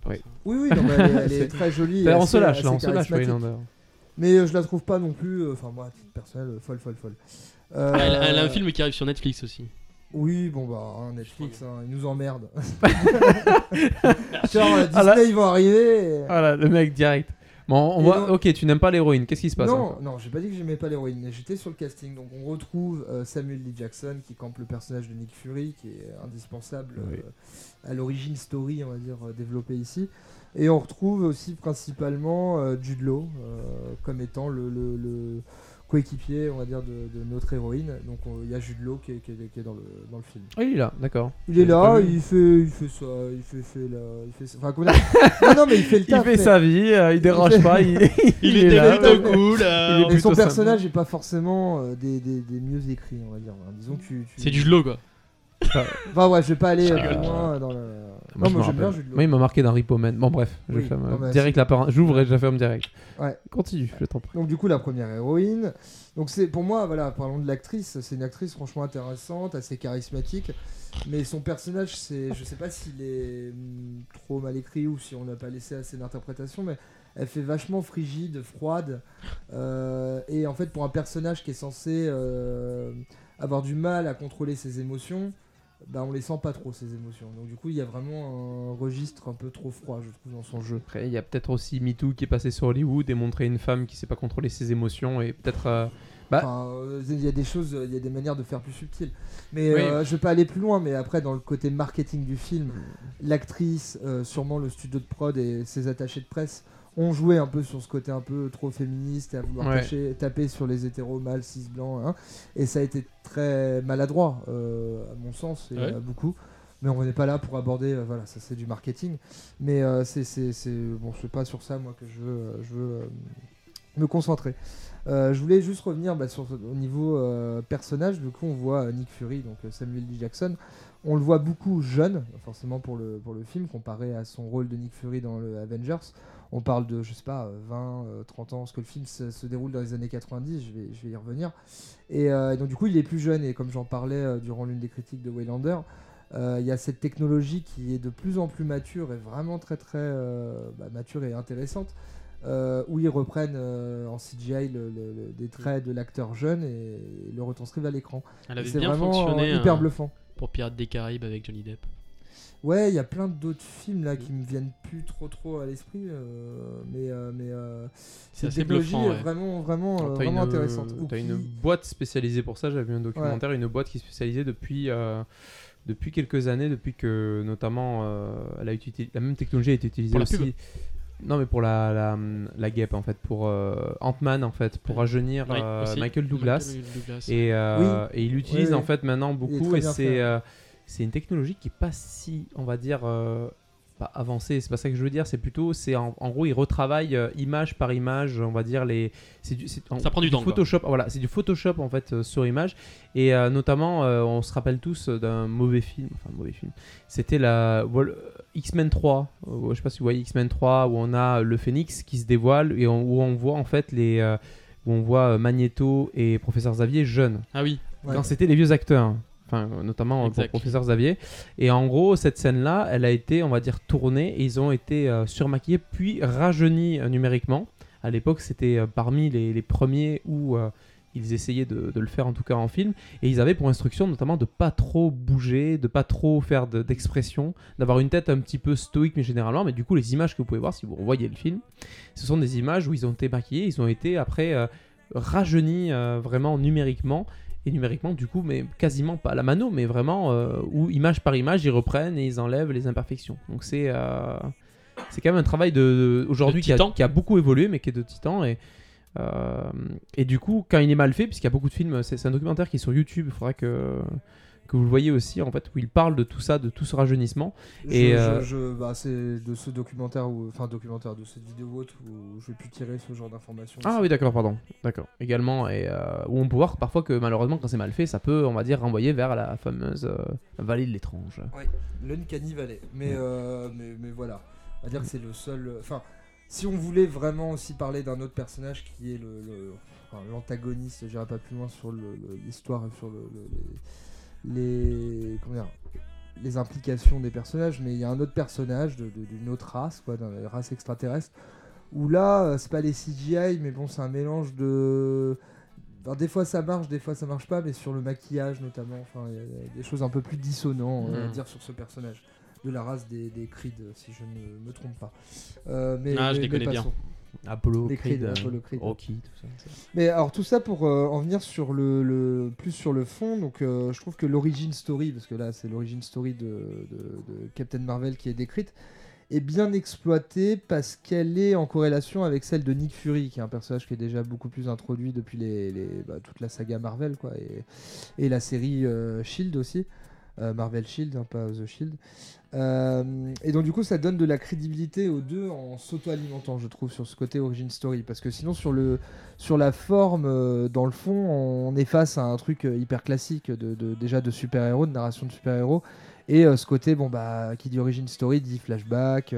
Oui. ça. Oui, oui, non, mais elle, est- elle est C'est- très jolie. et D'ailleurs, on assez- se lâche assez là, on se lâche. oui, charismatique. non, d'ailleurs. Mais euh, je la trouve pas non plus, euh, enfin moi, à titre personnel, euh, folle, folle, folle. Euh, Ah, Elle, elle a un film qui arrive sur Netflix aussi. Oui, bon bah, hein, Netflix, hein, ils nous emmerdent. Genre, euh, Disney, Ah là- ils vont arriver. et- Voilà, le mec direct. Bon, on voit. donc- Ok, tu n'aimes pas l'héroïne. Qu'est-ce qui se passe non, encore non, j'ai pas dit que j'aimais pas l'héroïne, mais j'étais sur le casting. Donc on retrouve euh, Samuel L. Jackson qui campe le personnage de Nick Fury, qui est indispensable Oui. euh, à l'origine story, on va dire, euh, développée ici. Et on retrouve aussi principalement Jude Law comme étant le, le- le coéquipier, on va dire, de, de notre héroïne. Donc on- il y a Jude Law qui est, qui est- qui est dans, le, dans le film. Ah, il est là, d'accord. Il est pas là, vu. il fait, il fait ça, il fait, fait là, il fait ça. Enfin, comment dire? Non, non, mais il fait le Il taf. fait mais- sa vie, euh, il dérange fait- pas, il, Il, est était là. plutôt cool. Il est euh, Et plutôt son sympa. personnage est pas forcément euh, des, des, des mieux écrits, on va dire. Disons que tu, tu- C'est du lot quoi. Enfin, ouais, je vais pas aller Je euh, rigole. loin dans le. Moi, non, bien il m'a marqué dans Repo Man. Bon, bref, je Oui, ferme non, mais direct la par- J'ouvre et je la ferme direct. Ouais. Continue, je t'en prie. Donc du coup la première héroïne. Donc c'est pour moi voilà parlons de l'actrice. C'est une actrice franchement intéressante, assez charismatique. Mais son personnage c'est je sais pas s'il est hum, trop mal écrit ou si on n'a pas laissé assez d'interprétation. Mais elle fait vachement frigide, froide. euh, et en fait, pour un personnage qui est censé euh, avoir du mal à contrôler ses émotions, bah, on les sent pas trop ces émotions. Donc du coup, il y a vraiment un registre un peu trop froid, je trouve, dans son jeu. Après, il y a peut-être aussi MeToo qui est passé sur Hollywood et montré une femme qui sait pas contrôler ses émotions et peut-être. euh, Bah- Enfin, euh, il y a des choses, il y a des manières de faire plus subtiles. Mais Oui. euh, je vais pas aller plus loin. Mais après, dans le côté marketing du film, l'actrice, euh, sûrement le studio de prod et ses attachés de presse ont joué un peu sur ce côté un peu trop féministe et à vouloir Ouais. tacher- taper sur les hétéros mâles, cis, blancs. hein. et ça a été très maladroit, euh, à mon sens, et Ouais. à beaucoup. Mais on n'est pas là pour aborder, euh, voilà, ça c'est du marketing. Mais euh, c'est, c'est, c'est- bon, c'est pas sur ça moi que je veux, je veux me concentrer. Euh, je voulais juste revenir bah, sur, au niveau euh, personnage. Du coup, on voit Nick Fury, donc Samuel L. Jackson. On le voit beaucoup jeune, forcément pour le, pour le film, comparé à son rôle de Nick Fury dans le Avengers. On parle de, je sais pas, euh, 20, euh, 30 ans, parce que le film se, se déroule dans les années 90, je vais, je vais y revenir. Et euh, donc, du coup, il est plus jeune, et comme j'en parlais euh, durant l'une des critiques de Waylander, euh, il y a cette technologie qui est de plus en plus mature et vraiment très très euh, bah, mature et intéressante. euh, où ils reprennent euh, en CGI le- le- le- des traits de l'acteur jeune et, le retranscrivent à l'écran. Elle Et avait C'est bien vraiment fonctionné euh, hyper hein, bluffant. pour Pirates des Caraïbes avec Johnny Depp. Ouais, il y a plein d'autres films là qui me viennent plus trop trop à l'esprit, euh, mais euh, mais euh, C'est cette technologie bluffant. est vraiment vraiment Alors, euh, t'as vraiment une, intéressante. Ou T'as qui- une boîte spécialisée pour ça. J'avais vu un documentaire, une boîte qui est spécialisée depuis euh, depuis quelques années, depuis que notamment euh, elle a utilisé la même technologie a été utilisée Pour la aussi. pub. Non, mais pour la, la, la guêpe en fait, pour euh, Ant-Man en fait, pour rajeunir euh, aussi. Michael Douglas. Michael Douglas. Et, euh, et il l'utilise Oui, oui. en fait maintenant est beaucoup très et bien c'est euh, c'est une technologie qui est pas si on va dire euh, pas avancée c'est pas ça que je veux dire c'est plutôt c'est en, en gros il retravaille euh, image par image on va dire les c'est du c'est- en- Ça prend du temps, quoi. Photoshop voilà c'est du Photoshop en fait euh, sur image et euh, notamment euh, on se rappelle tous d'un mauvais film enfin mauvais film c'était la X-Men 3 euh, je sais pas si vous voyez X-Men 3 où on a le Phénix qui se dévoile et on- où on voit en fait les euh, où on voit Magneto et Professeur Xavier jeunes Ah oui, Ouais. quand c'était les vieux acteurs. Enfin, notamment euh, pour Exact. Professeur Xavier. Et en gros, cette scène-là, elle a été, on va dire, tournée et ils ont été euh, surmaquillés puis rajeunis euh, numériquement. À l'époque, c'était euh, parmi les, les premiers où ils essayaient de, de le faire, en tout cas en film. Et ils avaient pour instruction, notamment, de pas trop bouger, de pas trop faire de- d'expression, d'avoir une tête un petit peu stoïque, mais généralement. Mais du coup, les images que vous pouvez voir, si vous revoyez le film, ce sont des images où ils ont été maquillés, ils ont été après rajeunis vraiment numériquement et numériquement du coup mais quasiment pas. À la mano mais vraiment euh, où image par image ils reprennent et ils enlèvent les imperfections. Donc c'est euh, c'est quand même un travail de, de- aujourd'hui qui qui a beaucoup évolué mais qui est de titan. Et euh, et du coup quand il est mal fait puisqu'il y a beaucoup de films c'est c'est un documentaire qui est sur YouTube il faudra que que vous le voyez aussi en fait où il parle de tout ça de tout ce rajeunissement Je- Et, je- euh, je- bah, c'est de ce documentaire ou enfin documentaire de cette vidéo ou autre où je vais plus tirer ce genre d'informations. ah oui d'accord pardon d'accord également et euh, où on peut voir parfois que malheureusement quand c'est mal fait ça peut on va dire renvoyer vers la fameuse euh, vallée de l'étrange L'Uncanny Valley. Mais, mais, mais voilà. On va dire que c'est le seul. Enfin, si on voulait vraiment aussi parler d'un autre personnage qui est le. le- enfin, l'antagoniste, j'irai pas plus loin sur le- le- l'histoire et sur le- les. Comment dire les implications des personnages, mais il y a un autre personnage d'une autre race, quoi, d'une race extraterrestre, où là, euh, c'est pas les CGI, mais bon, c'est un mélange de. Alors, des fois ça marche, des fois ça marche pas, mais sur le maquillage notamment, enfin, il y a- des choses un peu plus dissonantes à Mhm. dire sur ce personnage de la race des, des Creed, si je ne me trompe pas. Euh, mais, Ah, je mais- les mais connais bien. Passons. Apollo Les Creed, Creed, euh, Apollo Creed. Rocky tout ça Mais alors tout ça pour euh, en venir sur le, le- plus sur le fond, donc euh, je trouve que l'origin story, parce que là c'est l'origin story de, de- de Captain Marvel qui est décrite, est bien exploitée parce qu'elle est en corrélation avec celle de Nick Fury, qui est un personnage qui est déjà beaucoup plus introduit depuis les, les- bah, toute la saga Marvel, quoi, et, et la série euh, Shield aussi. Euh, Marvel Shield, hein, pas The Shield. Euh, et donc du coup ça donne de la crédibilité aux deux en s'auto-alimentant je trouve sur ce côté origin story. Parce que sinon sur le sur la forme euh, dans le fond on est face à un truc euh, hyper classique de, déjà de super héros de narration de super héros et ce côté bon bah qui dit origin story dit flashback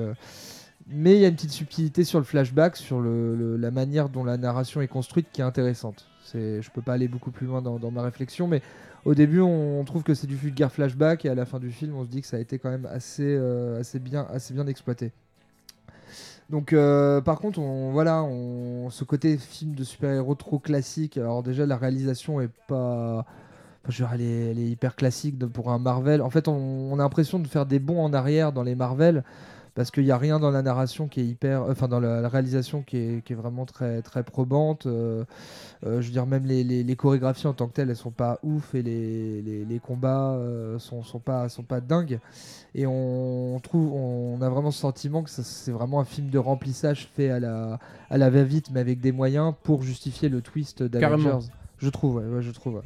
mais il y a une petite subtilité sur le flashback sur le, la manière dont la narration est construite qui est intéressante. C'est je peux pas aller beaucoup plus loin dans ma réflexion mais au début, on trouve que c'est du vulgaire flashback et à la fin du film, on se dit que ça a été quand même assez, euh, assez, bien, assez bien exploité. Donc, euh, par contre, on, voilà, on, ce côté film de super-héros trop classique. Alors, déjà, la réalisation est pas. enfin, je veux dire, elle, est, hyper classique pour un Marvel. En fait, on, on a l'impression de faire des bons en arrière dans les Marvel parce qu'il n'y a rien dans la narration qui est hyper. Enfin, dans la, la réalisation qui est, qui est vraiment très, très probante. Euh, euh, je veux dire, même les, les- les chorégraphies en tant que telles, elles sont pas ouf et les, combats euh, sont, sont, pas, sont pas dingues. Et on trouve, on a vraiment ce sentiment que c'est vraiment un film de remplissage fait à la, à la va-vite, mais avec des moyens pour justifier le twist d'Avengers. Je trouve, ouais, ouais, je trouve. ouais.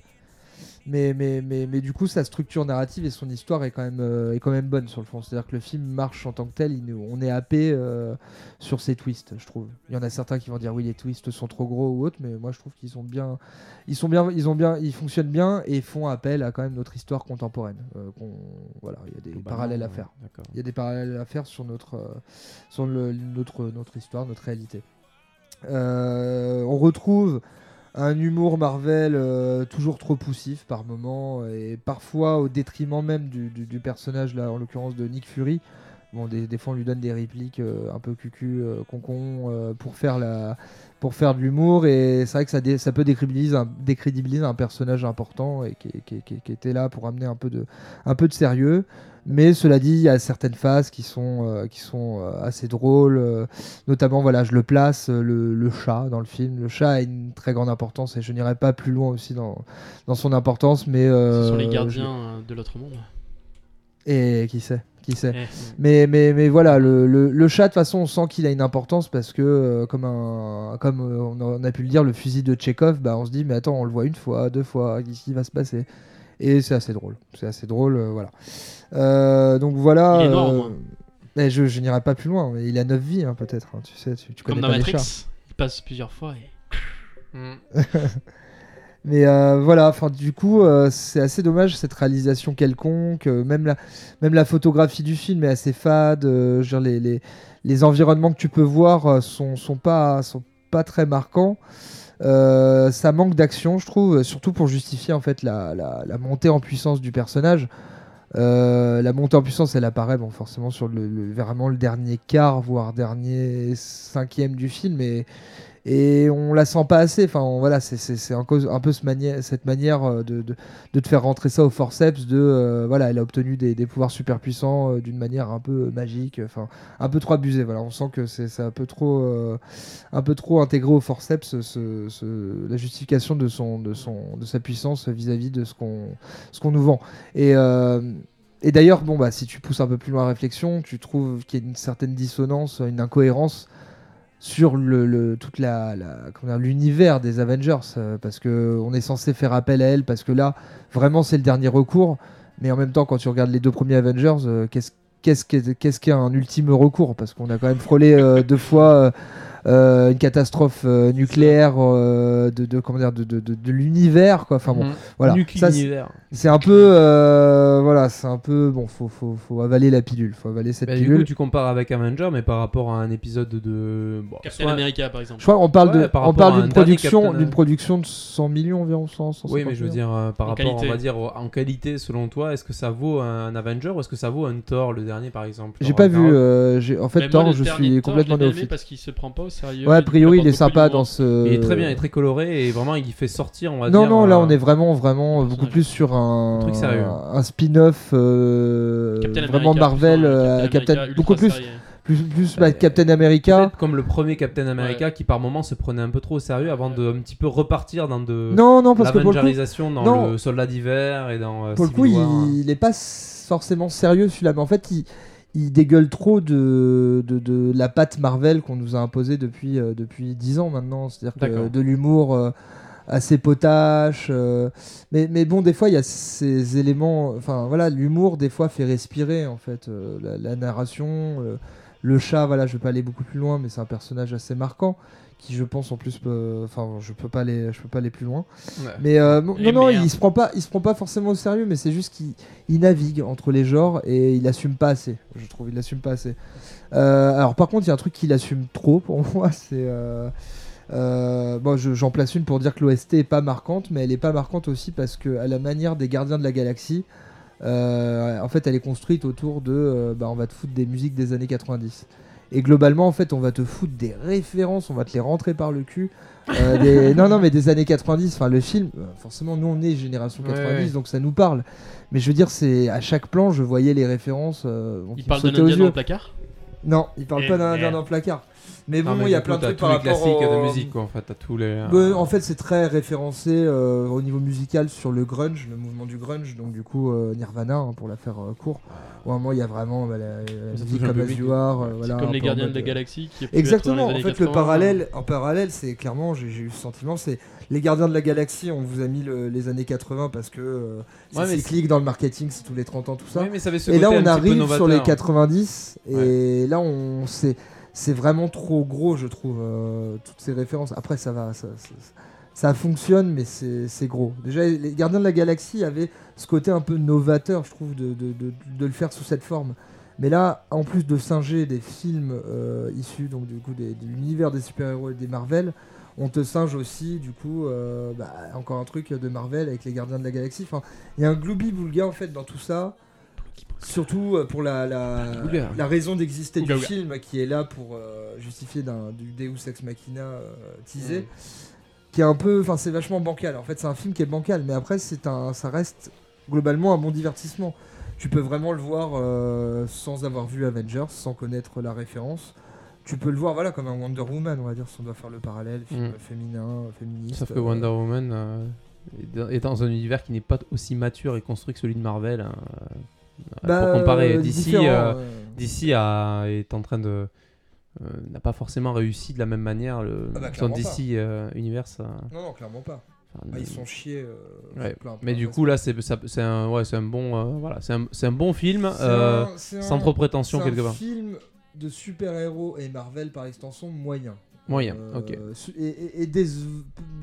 Mais, mais, mais, mais du coup, sa structure narrative et son histoire est quand même, euh, est quand même bonne sur le fond. C'est-à-dire que le film marche en tant que tel. il on est happé euh, sur ses twists, je trouve. Il y en a certains qui vont dire oui, les twists sont trop gros ou autres, mais moi je trouve qu'ils sont bien, ils sont bien, ils ont bien, ils fonctionnent bien et font appel à quand même notre histoire contemporaine. Euh, voilà, il y a des parallèles à faire. Il y a des parallèles à faire sur notre, euh, sur le- notre, notre histoire, notre réalité. On retrouve un humour Marvel euh, toujours trop poussif par moments et parfois au détriment même du, personnage, là, en l'occurrence de Nick Fury. Bon, des, des fois on lui donne des répliques euh, un peu cucu, euh, concon euh, pour faire de l'humour et c'est vrai que ça, peut décrédibiliser un, personnage important et qui, était là pour amener un peu de sérieux. Mais cela dit, il y a certaines phases qui sont, euh, qui sont euh, assez drôles. euh, notamment, voilà, je le place, le, le chat dans le film. Le chat a une très grande importance et je n'irai pas plus loin aussi dans, dans son importance. Mais, Ce sont les gardiens de l'autre monde. Et qui sait qui sait. Eh, Mais, mais, mais voilà, le, le, le chat, de toute façon, on sent qu'il a une importance parce que, euh, comme, un, comme on, a, on a pu le dire, le fusil de Tchekhov, bah, on se dit, mais attends, on le voit une fois, deux fois, qu'est-ce qui va se passer? Et c'est assez drôle. C'est assez drôle, euh, voilà. Euh, donc voilà. Il est noir, euh, mais je, je n'irai pas plus loin. Il a 9 vies, hein, peut-être. hein, tu sais, tu, tu Comme connais dans pas les Matrix, chats. il passe plusieurs fois et Mm. Mais euh, voilà, enfin du coup, euh, c'est assez dommage cette réalisation quelconque. euh, même, la, même la photographie du film est assez fade. dire, les, les, les environnements que tu peux voir sont, sont, pas, sont pas très marquants. Euh, ça manque d'action, je trouve, surtout pour justifier en fait la, la, montée en puissance du personnage. Euh, la montée en puissance, elle apparaît bon, forcément sur le, le- vraiment le dernier quart, voire dernier cinquième du film, et, et on la sent pas assez. Enfin, voilà, c'est- un, un peu cette manière euh, de, te faire rentrer ça au forceps. De euh, voilà, elle a obtenu des, pouvoirs super puissants euh, d'une manière un peu magique. Enfin, un peu trop abusé. Voilà, on sent que c'est un peu trop, intégré au forceps ce- ce- la justification de sa puissance vis-à-vis de ce qu'on, nous vend. Et et d'ailleurs, bon, bah, si tu pousses un peu plus loin la réflexion, tu trouves qu'il y a une certaine dissonance, une incohérence sur toute la, l'univers des Avengers, euh, parce que on est censé faire appel à elle, parce que là, vraiment, c'est le dernier recours. Mais en même temps, quand tu regardes les deux premiers Avengers, euh, qu'est-ce qu'est-ce qu'est qu'est-ce qu'est un ultime recours? Parce qu'on a quand même frôlé euh, deux fois une catastrophe euh, nucléaire euh, de, de comment dire de, de, de- de l'univers, quoi. Enfin bon, Mm. voilà. Ça, c'est- un peu, euh, voilà, c'est un peu bon. Faut, faut, faut avaler la pilule. Faut avaler cette Bah, du pilule. coup, tu compares avec Avenger, mais par rapport à un épisode de. bon, Captain soit- America par exemple. Je crois qu'on parle Ouais, de, on parle d'une production, Captain- d'une production de 100 millions environ, 100, 150 Oui, mais je veux dire, euh, par En rapport, qualité. on va dire, en qualité, selon toi, est-ce que ça vaut un Avenger ou est-ce que ça vaut un Thor, le dernier par exemple? J'ai pas vu. Euh, en fait, Thor, je suis complètement néophyte. parce qu'il se prend pas au sérieux. Ouais, a priori, il est sympa dans ce. Il est très bien, il est très coloré et vraiment, il fait sortir, on va Non, dire. non, là, euh, on est vraiment, vraiment beaucoup plus sur un, truc sérieux. un spin-off euh, Captain vraiment America, Marvel, euh, Captain, America, beaucoup plus, sérieux. plus, plus Bah, bah, Captain America. Comme le premier Captain America qui par moment se prenait un peu trop au sérieux avant de un petit peu repartir dans de Non, non, parce que pour le coup, dans non. le soldat d'hiver et dans euh, pour le coup, Civil War. il, il est pas forcément sérieux celui-là, mais en fait, il, il dégueule trop de, de, de la patte Marvel qu'on nous a imposée depuis, euh, depuis 10 ans maintenant. C'est-à-dire de l'humour euh, assez potache. euh, mais, mais bon, des fois, il y a ces éléments. Enfin, voilà, l'humour, des fois, fait respirer, en fait, la, la narration. le chat, voilà, je vais pas aller beaucoup plus loin, mais c'est un personnage assez marquant qui, je pense, en plus, enfin, je peux pas aller, je peux pas aller plus loin. Ouais. Mais euh, non, non, il se prend pas, il se prend pas forcément au sérieux, mais c'est juste qu'il il navigue entre les genres et il assume pas assez. Je trouve, il assume pas assez. Euh, alors par contre, il y a un truc qu'il assume trop pour moi, c'est euh, bon, je- j'en place une pour dire que l'OST est pas marquante, mais elle est pas marquante aussi parce que à la manière des Gardiens de la Galaxie, en fait, elle est construite autour de, bah, on va te foutre des musiques des années 90. Et globalement, en fait, on va te foutre des références, on va te les rentrer par le cul. Euh, des- non, non, mais des années 90. Enfin, le film, euh, forcément, nous, on est génération Ouais, 90, ouais. donc ça nous parle. Mais je veux dire, c'est à chaque plan, je voyais les références. euh, Il parle d'un sautaient aux indien dans le placard? Non, il parle Eh pas d'un indien dans le placard. Mais bon, il y a plein de trucs tous par les rapport classiques au... de musique, quoi. En fait, t'as tous les. Bah, en fait, c'est très référencé euh, au niveau musical sur le grunge, le mouvement du grunge, donc du coup euh, Nirvana hein, pour la faire euh, court. Au moment, il y a vraiment bah, la, musique comme Are, euh, C'est voilà, comme les gardiens de la galaxie qui a pu Exactement. être dans En fait, le 80. parallèle, en parallèle, c'est clairement, j'ai eu ce sentiment, c'est les gardiens de la galaxie. On vous a mis le- les années 80 parce que euh, c'est Ouais, cyclique dans le marketing, c'est tous les 30 ans, tout ça. Mais ça avait ce Et là, côté on arrive sur les novateur. 90 et là, on c'est c'est vraiment trop gros, je trouve, euh, toutes ces références. Après, ça va, ça, fonctionne, mais c'est gros. Déjà, les Gardiens de la Galaxie avaient ce côté un peu novateur, je trouve, de, le faire sous cette forme. Mais là, en plus de singer des films euh, issus donc du coup des- de l'univers des super-héros et des Marvel, on te singe aussi du coup euh, bah, encore un truc de Marvel avec les Gardiens de la Galaxie. Il y a un gloubi-boulga en fait dans tout ça. Surtout euh, pour la, la, raison d'exister du ouga. film qui est là pour euh, justifier d'un, du Deus Ex Machina euh, teasé, Mm. qui est un peu, enfin c'est vachement bancal. En fait, c'est un film qui est bancal, mais après c'est un, ça reste globalement un bon divertissement. Tu peux vraiment le voir euh, sans avoir vu Avengers, sans connaître la référence. Tu peux le voir voilà comme un Wonder Woman, on va dire, si on doit faire le parallèle, film Mm. féminin, féministe. Sauf que Wonder Woman euh, est dans- est dans un univers qui n'est pas aussi mature et construit que celui de Marvel. hein, bah, pour comparer, euh, d'ici euh, DC a- est en train de euh, n'a pas forcément réussi de la même manière le Ah bah, son DC euh, Universe. Non, non, clairement pas. enfin, Ah, ils sont chiés. euh, Ouais, sur plein- mais du coup là c'est ça- c'est un ouais c'est un bon euh, voilà c'est un, c'est un bon film C'est euh, un- c'est sans un- trop prétention c'est quelque un part. film de super-héros et Marvel par extension moyen. Moyen, Euh, ok. Et, et- et déce-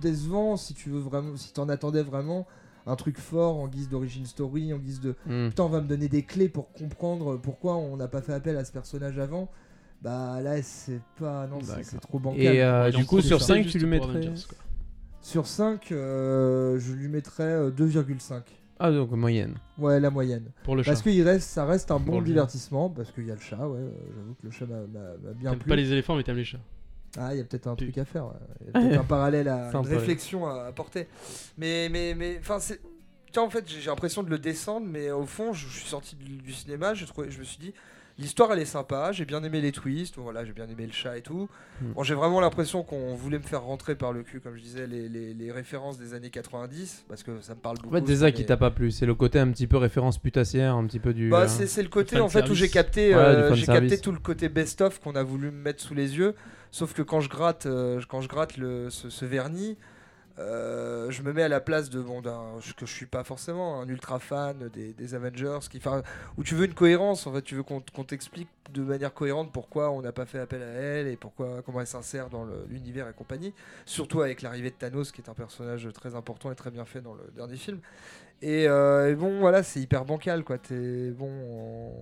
décevant si tu veux vraiment, si t'en attendais vraiment un truc fort en guise d'origin story, en guise de Hmm. putain on va me donner des clés pour comprendre pourquoi on n'a pas fait appel à ce personnage avant. Bah là c'est pas non c'est- trop bancal. Et euh, Ouais, du coup sur ça. 5 Juste tu lui mettrais Avengers. Sur 5 je lui mettrais euh, 2,5. ah donc moyenne. Ouais la moyenne. Pour le chat. Parce que il reste, ça reste un Pour bon divertissement parce qu'il y a le chat. Ouais, euh, j'avoue que le chat m'a- bien plu. pas les éléphants, mais t'aimes les chats. Ah, il y a peut-être un Tu- truc à faire. ouais. Il y a peut-être un parallèle à une problème. réflexion à apporter. Mais, mais, mais, enfin, c'est. Tiens, en fait, j'ai l'impression de le descendre, mais au fond, je, je suis sorti du, du cinéma, j'ai trouvé, je me suis dit, l'histoire, elle est sympa, j'ai bien aimé les twists, voilà, j'ai bien aimé le chat et tout. Hmm. Bon, j'ai vraiment l'impression qu'on voulait me faire rentrer par le cul, comme je disais, les, les- les références des années 90, parce que ça me parle beaucoup. En fait c'est ce ça qui t'a pas plu c'est le côté un petit peu référence putassière un petit peu du Bah, euh, c'est le côté en fait où j'ai capté, Ouais, euh, j'ai capté tout le côté best-of qu'on a voulu me mettre sous les yeux. Sauf que quand je gratte, euh, quand je gratte le, ce, vernis, euh, je me mets à la place de bon, que je suis pas forcément un ultra fan des, Avengers, qui, où tu veux une cohérence. En fait, tu veux qu'on t'explique de manière cohérente pourquoi on n'a pas fait appel à elle et pourquoi comment elle s'insère dans l'univers et compagnie. Surtout avec l'arrivée de Thanos, qui est un personnage très important et très bien fait dans le dernier film. Et, euh, et bon, voilà, c'est hyper bancal, quoi. T'es bon,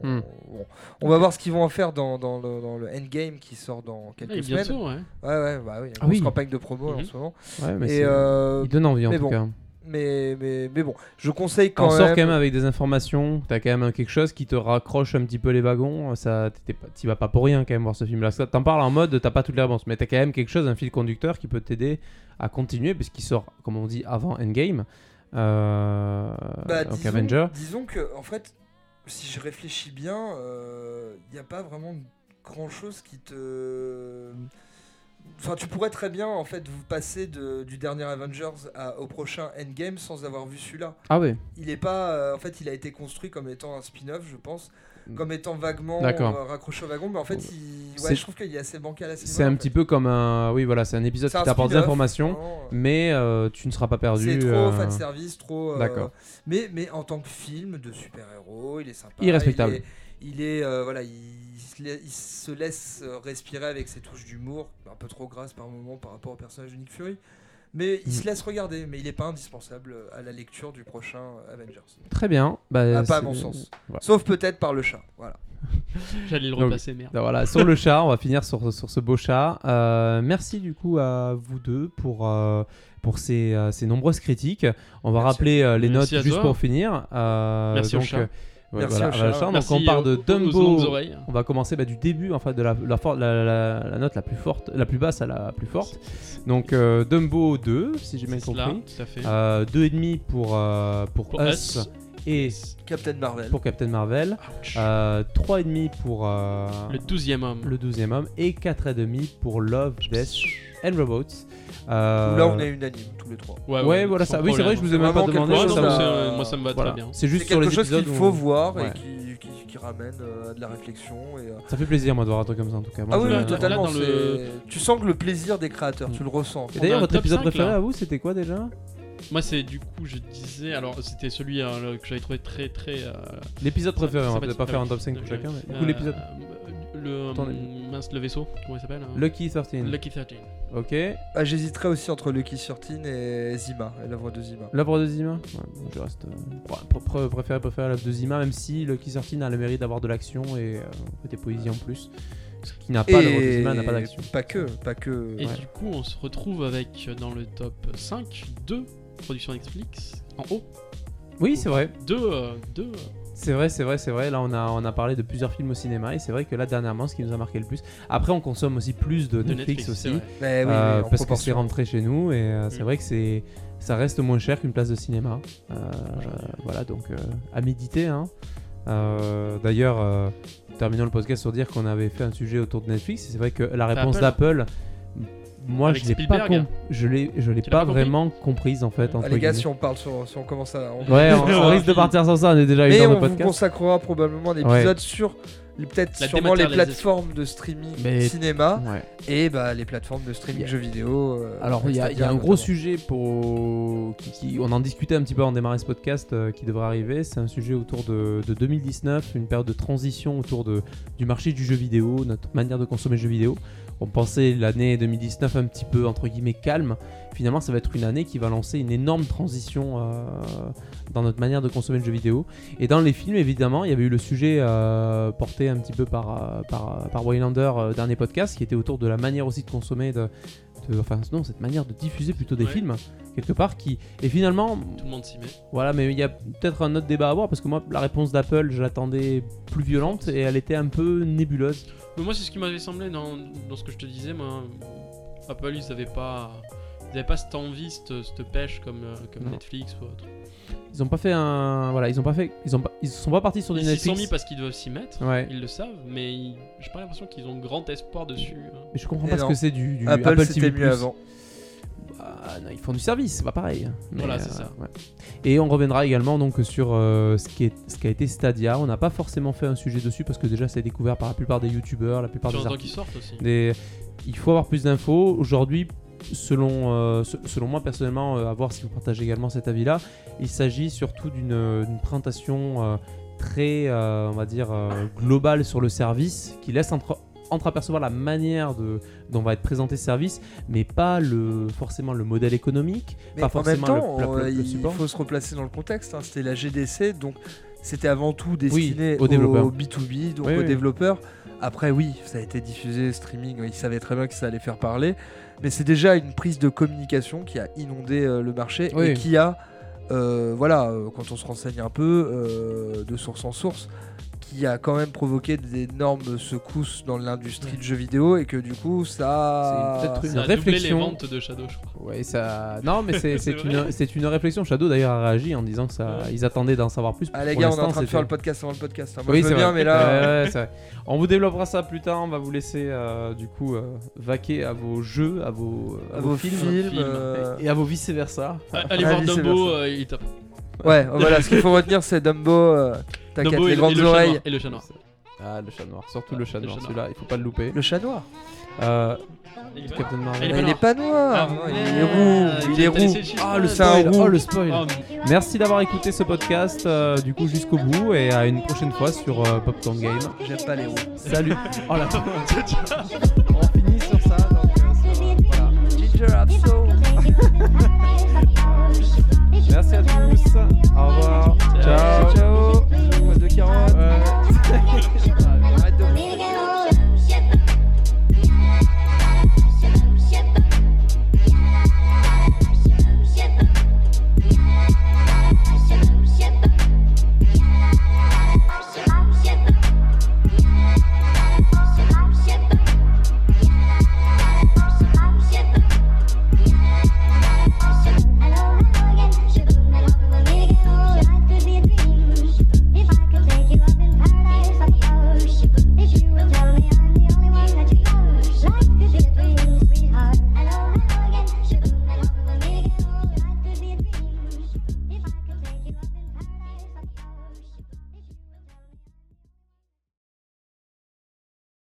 on, Hmm. bon. On va voir ce qu'ils vont en faire dans, dans le, dans le Endgame qui sort dans quelques Ouais, bien semaines. sûr, ouais. Ouais, ouais, bah oui, il y a une Ah grosse oui. campagne de promo en Mhm. ce moment. ouais, mais Et euh, il donne envie en tout bon, cas mais, mais, mais bon, je conseille Quand on sort même. quand même avec des informations, t'as quand même quelque chose qui te raccroche un petit peu les wagons, ça t'y vas pas pour rien quand même voir ce film là. T'en parles en mode t'as pas toutes les réponses, mais t'as quand même quelque chose, un fil conducteur qui peut t'aider à continuer puisqu'il sort, comme on dit, avant Endgame. Euh, Bah, donc disons, Avenger. disons que, en fait, si je réfléchis bien, il n'y a pas vraiment grand chose qui te. Enfin, tu pourrais très bien en fait vous passer de- du dernier Avengers à- au prochain Endgame sans avoir vu celui-là. Ah ouais. Il est pas, euh, en fait, il a été construit comme étant un spin-off, je pense, comme étant vaguement euh, raccroché au wagon, mais en fait, il... C'est- ouais, je trouve qu'il est assez bancal C'est un petit peu comme un, oui voilà, c'est un épisode qui t'apporte des informations, mais euh, tu ne seras pas perdu. C'est trop euh, fan service, trop. euh, D'accord. Mais, mais en tant que film de super-héros, il est sympa. Il est respectable. Il est, il est, euh, voilà, il, se la- il se laisse respirer avec ses touches d'humour, un peu trop grasses par moment par rapport au personnage de Nick Fury. Mais il Mm. se laisse regarder, mais il n'est pas indispensable à la lecture du prochain Avengers. Très bien. Bah, Ah, pas à mon sens. voilà. Sauf peut-être par le chat. Voilà. J'allais le Donc, repasser, merde. Donc voilà, sur le chat, on va finir sur, sur ce beau chat. Euh, merci du coup à vous deux pour, euh, pour ces, euh, ces nombreuses critiques. On va Merci rappeler euh, les Merci notes juste toi. pour finir. Euh, Merci au chat. Euh, Ouais, Merci voilà, au chat. voilà, Donc Merci on part de Dumbo. On va commencer bah, du début, en fait, de la, la, for- la, la- la note la plus forte, la plus basse à la plus forte. Donc euh, Dumbo 2, si j'ai bien cela, compris. tout à fait. Euh, 2,5 pour, euh, pour, Pour Us, Us. Et Captain Marvel. pour Captain Marvel. Ouch. Euh, 3,5 pour euh, le douzième homme. le 12e homme. Et 4,5 pour Love, Death and Robots. Euh, là, on est unanime, tous les trois. Ouais, voilà sans ça. Oui, c'est vrai, je vous ai même pas demandé. Ouais, chose ça moi ça me va Voilà. très bien. C'est juste sur les quelque chose qu'il où- faut voir Ouais. et qui, qui, qui ramène euh, à de la réflexion. Et, euh, Ça fait plaisir, moi, de voir un truc comme ça, en tout cas. Moi, Ah oui, là, totalement. dans le- c'est- Tu sens que le plaisir des créateurs, tu le ressens. Et d'ailleurs, votre épisode 5, préféré à vous, c'était quoi déjà? Moi, c'est du coup, je disais. Alors, c'était celui euh, que j'avais trouvé très, très. Euh, l'épisode préféré, on va peut-être pas faire un top 5 pour chacun, mais euh, du coup, l'épisode. Le, hum, le vaisseau, comment il s'appelle hein Lucky 13. Lucky 13. Ok. Ah, J'hésiterais aussi entre Lucky 13 et Zima, et l'œuvre de Zima. L'œuvre de Zima? Je reste. Euh, préféré, préféré l'œuvre de Zima, même si Lucky 13 a le mérite d'avoir de l'action et euh, poésies en plus. Ce qui n'a pas, l'œuvre de Zima n'a pas d'action. Pas que, pas que. Et du coup, on se retrouve avec, dans le top 5, 2 production Netflix en haut. Oui, c'est vrai. Deux, euh, deux euh. c'est vrai, c'est vrai, c'est vrai. Là, on a, on a parlé de plusieurs films au cinéma et c'est vrai que là, dernièrement, ce qui nous a marqué le plus. Après, on consomme aussi plus de, Netflix, aussi. Eh euh, parce qu'on s'est rentré chez nous et c'est mm. vrai que c'est ça reste moins cher qu'une place de cinéma. Voilà, donc à méditer. Hein. D'ailleurs, terminons le podcast sur dire qu'on avait fait un sujet autour de Netflix. C'est vrai que la réponse d'Apple moi, Avec je l'ai pas, com- je l'ai, je l'ai pas, vraiment comprise en fait. Ah, entre les gars, si on parle sur, si on commence à. on- Ouais, on, risque de partir sans ça. On est déjà à une Mais heure de on vous podcast. consacrera probablement un épisode sur les- peut-être sûrement les plateformes de streaming Mais- cinéma Ouais. et bah, les plateformes de streaming jeux vidéo. euh, Alors il y, a- y un gros sujet pour qui, qui- on en discutait un petit peu avant de démarrer ce podcast euh, qui devrait arriver. C'est un sujet autour de, de 2019, une période de transition autour de, du marché du jeu vidéo, notre manière de consommer le jeu vidéo. On pensait l'année 2019 un petit peu entre guillemets calme. Finalement, ça va être une année qui va lancer une énorme transition euh, dans notre manière de consommer le jeu vidéo. Et dans les films, évidemment, il y avait eu le sujet euh, porté un petit peu par, euh, par, Waylander, dernier podcast, qui était autour de la manière aussi de consommer, de- enfin non, cette manière de diffuser plutôt des Ouais. films, quelque part, qui... Et finalement, Tout le monde s'y met. voilà, mais il y a peut-être un autre débat à avoir, parce que moi, la réponse d'Apple, je l'attendais plus violente, et elle était un peu nébuleuse. Mais moi, c'est ce qui m'avait semblé dans, dans ce que je te disais. Moi, Apple, ils avaient pas, ils avaient pas cette envie, cette, cette pêche comme, euh, comme Non. Netflix ou autre. Ils ont pas fait un... Voilà, ils ont pas fait... Ils, ont pas... ils sont pas partis sur du Ils Netflix. sont mis parce qu'ils doivent s'y mettre. Ouais. Ils le savent, mais ils- j'ai pas l'impression qu'ils ont grand espoir dessus. hein. Mais je comprends Et pas ce que c'est du, du Apple, TV+. c'était mieux avant. Bah, non, ils font du service, c'est pas pareil. Mais, Voilà, c'est ça. ouais. Et on reviendra également donc sur euh, ce, qui est, ce qui a été Stadia. On n'a pas forcément fait un sujet dessus parce que déjà, c'est découvert par la plupart des youtubeurs, la plupart Sur des artistes. qu'ils sortent aussi. Des... Il faut avoir plus d'infos. Aujourd'hui, selon, euh, se- selon moi personnellement, euh, à voir si vous partagez également cet avis-là, il s'agit surtout d'une présentation euh, très, on va dire, globale sur le service qui laisse entre entreapercevoir la manière de, dont va être présenté ce service, mais pas le, forcément le modèle économique, Mais pas en même temps, le, il faut se replacer dans le contexte. hein. C'était la GDC, donc c'était avant tout destiné aux développeurs. B2B, donc Oui, aux oui. développeurs. Après, oui, ça a été diffusé, streaming, ils savaient très bien que ça allait faire parler. Mais c'est déjà une prise de communication qui a inondé euh, le marché Oui. et qui a, euh, voilà, euh, quand on se renseigne un peu, de source en source, qui a quand même provoqué d'énormes secousses dans l'industrie de jeux vidéo et que du coup, ça. C'est peut-être une Ça a doublé les réflexion. ventes de Shadow, je crois. Ouais, ça. Non, mais c'est une, vrai. c'est une réflexion. Shadow d'ailleurs a réagi en disant que ça, Ouais. ils attendaient d'en savoir plus. Ah les gars, on est en train de faire le podcast avant le podcast. hein. Moi Oui, je c'est bien, vrai. mais là. Ouais, ouais, c'est vrai. On vous développera ça plus tard. On va vous laisser euh, du coup euh, vaquer à vos jeux, à vos, à vos films, films, euh, et à vos vice versa. Allez voir Dumbo, euh, il est top. Ouais, voilà, ce qu'il faut retenir, c'est Dumbo. euh, T'inquiète, Dumbo et les le- et grandes le chat oreilles. noir, Et le chat noir. Ah, le chat noir. Surtout le chat Le noir. chat Celui-là, il faut pas le louper. Le chat noir. Euh, Il est pas- Captain Ah, Marvel. il est Mais pas il est pas noir. Ah, non, il merde, est roux. Il est roux. laissé le chiffre. Oh le C'est un spoil, roux. oh le spoil. Oh, Merci d'avoir écouté ce podcast euh, du coup jusqu'au bout et à une prochaine fois sur euh, Popcorn Game. J'aime pas les roux. Salut. Oh la On finit sur ça donc euh, sur, voilà. Ginger Absol. Merci à tous. Au revoir. Ciao. Ciao. ciao. ciao. Poil de carotte. Ouais. Arrête de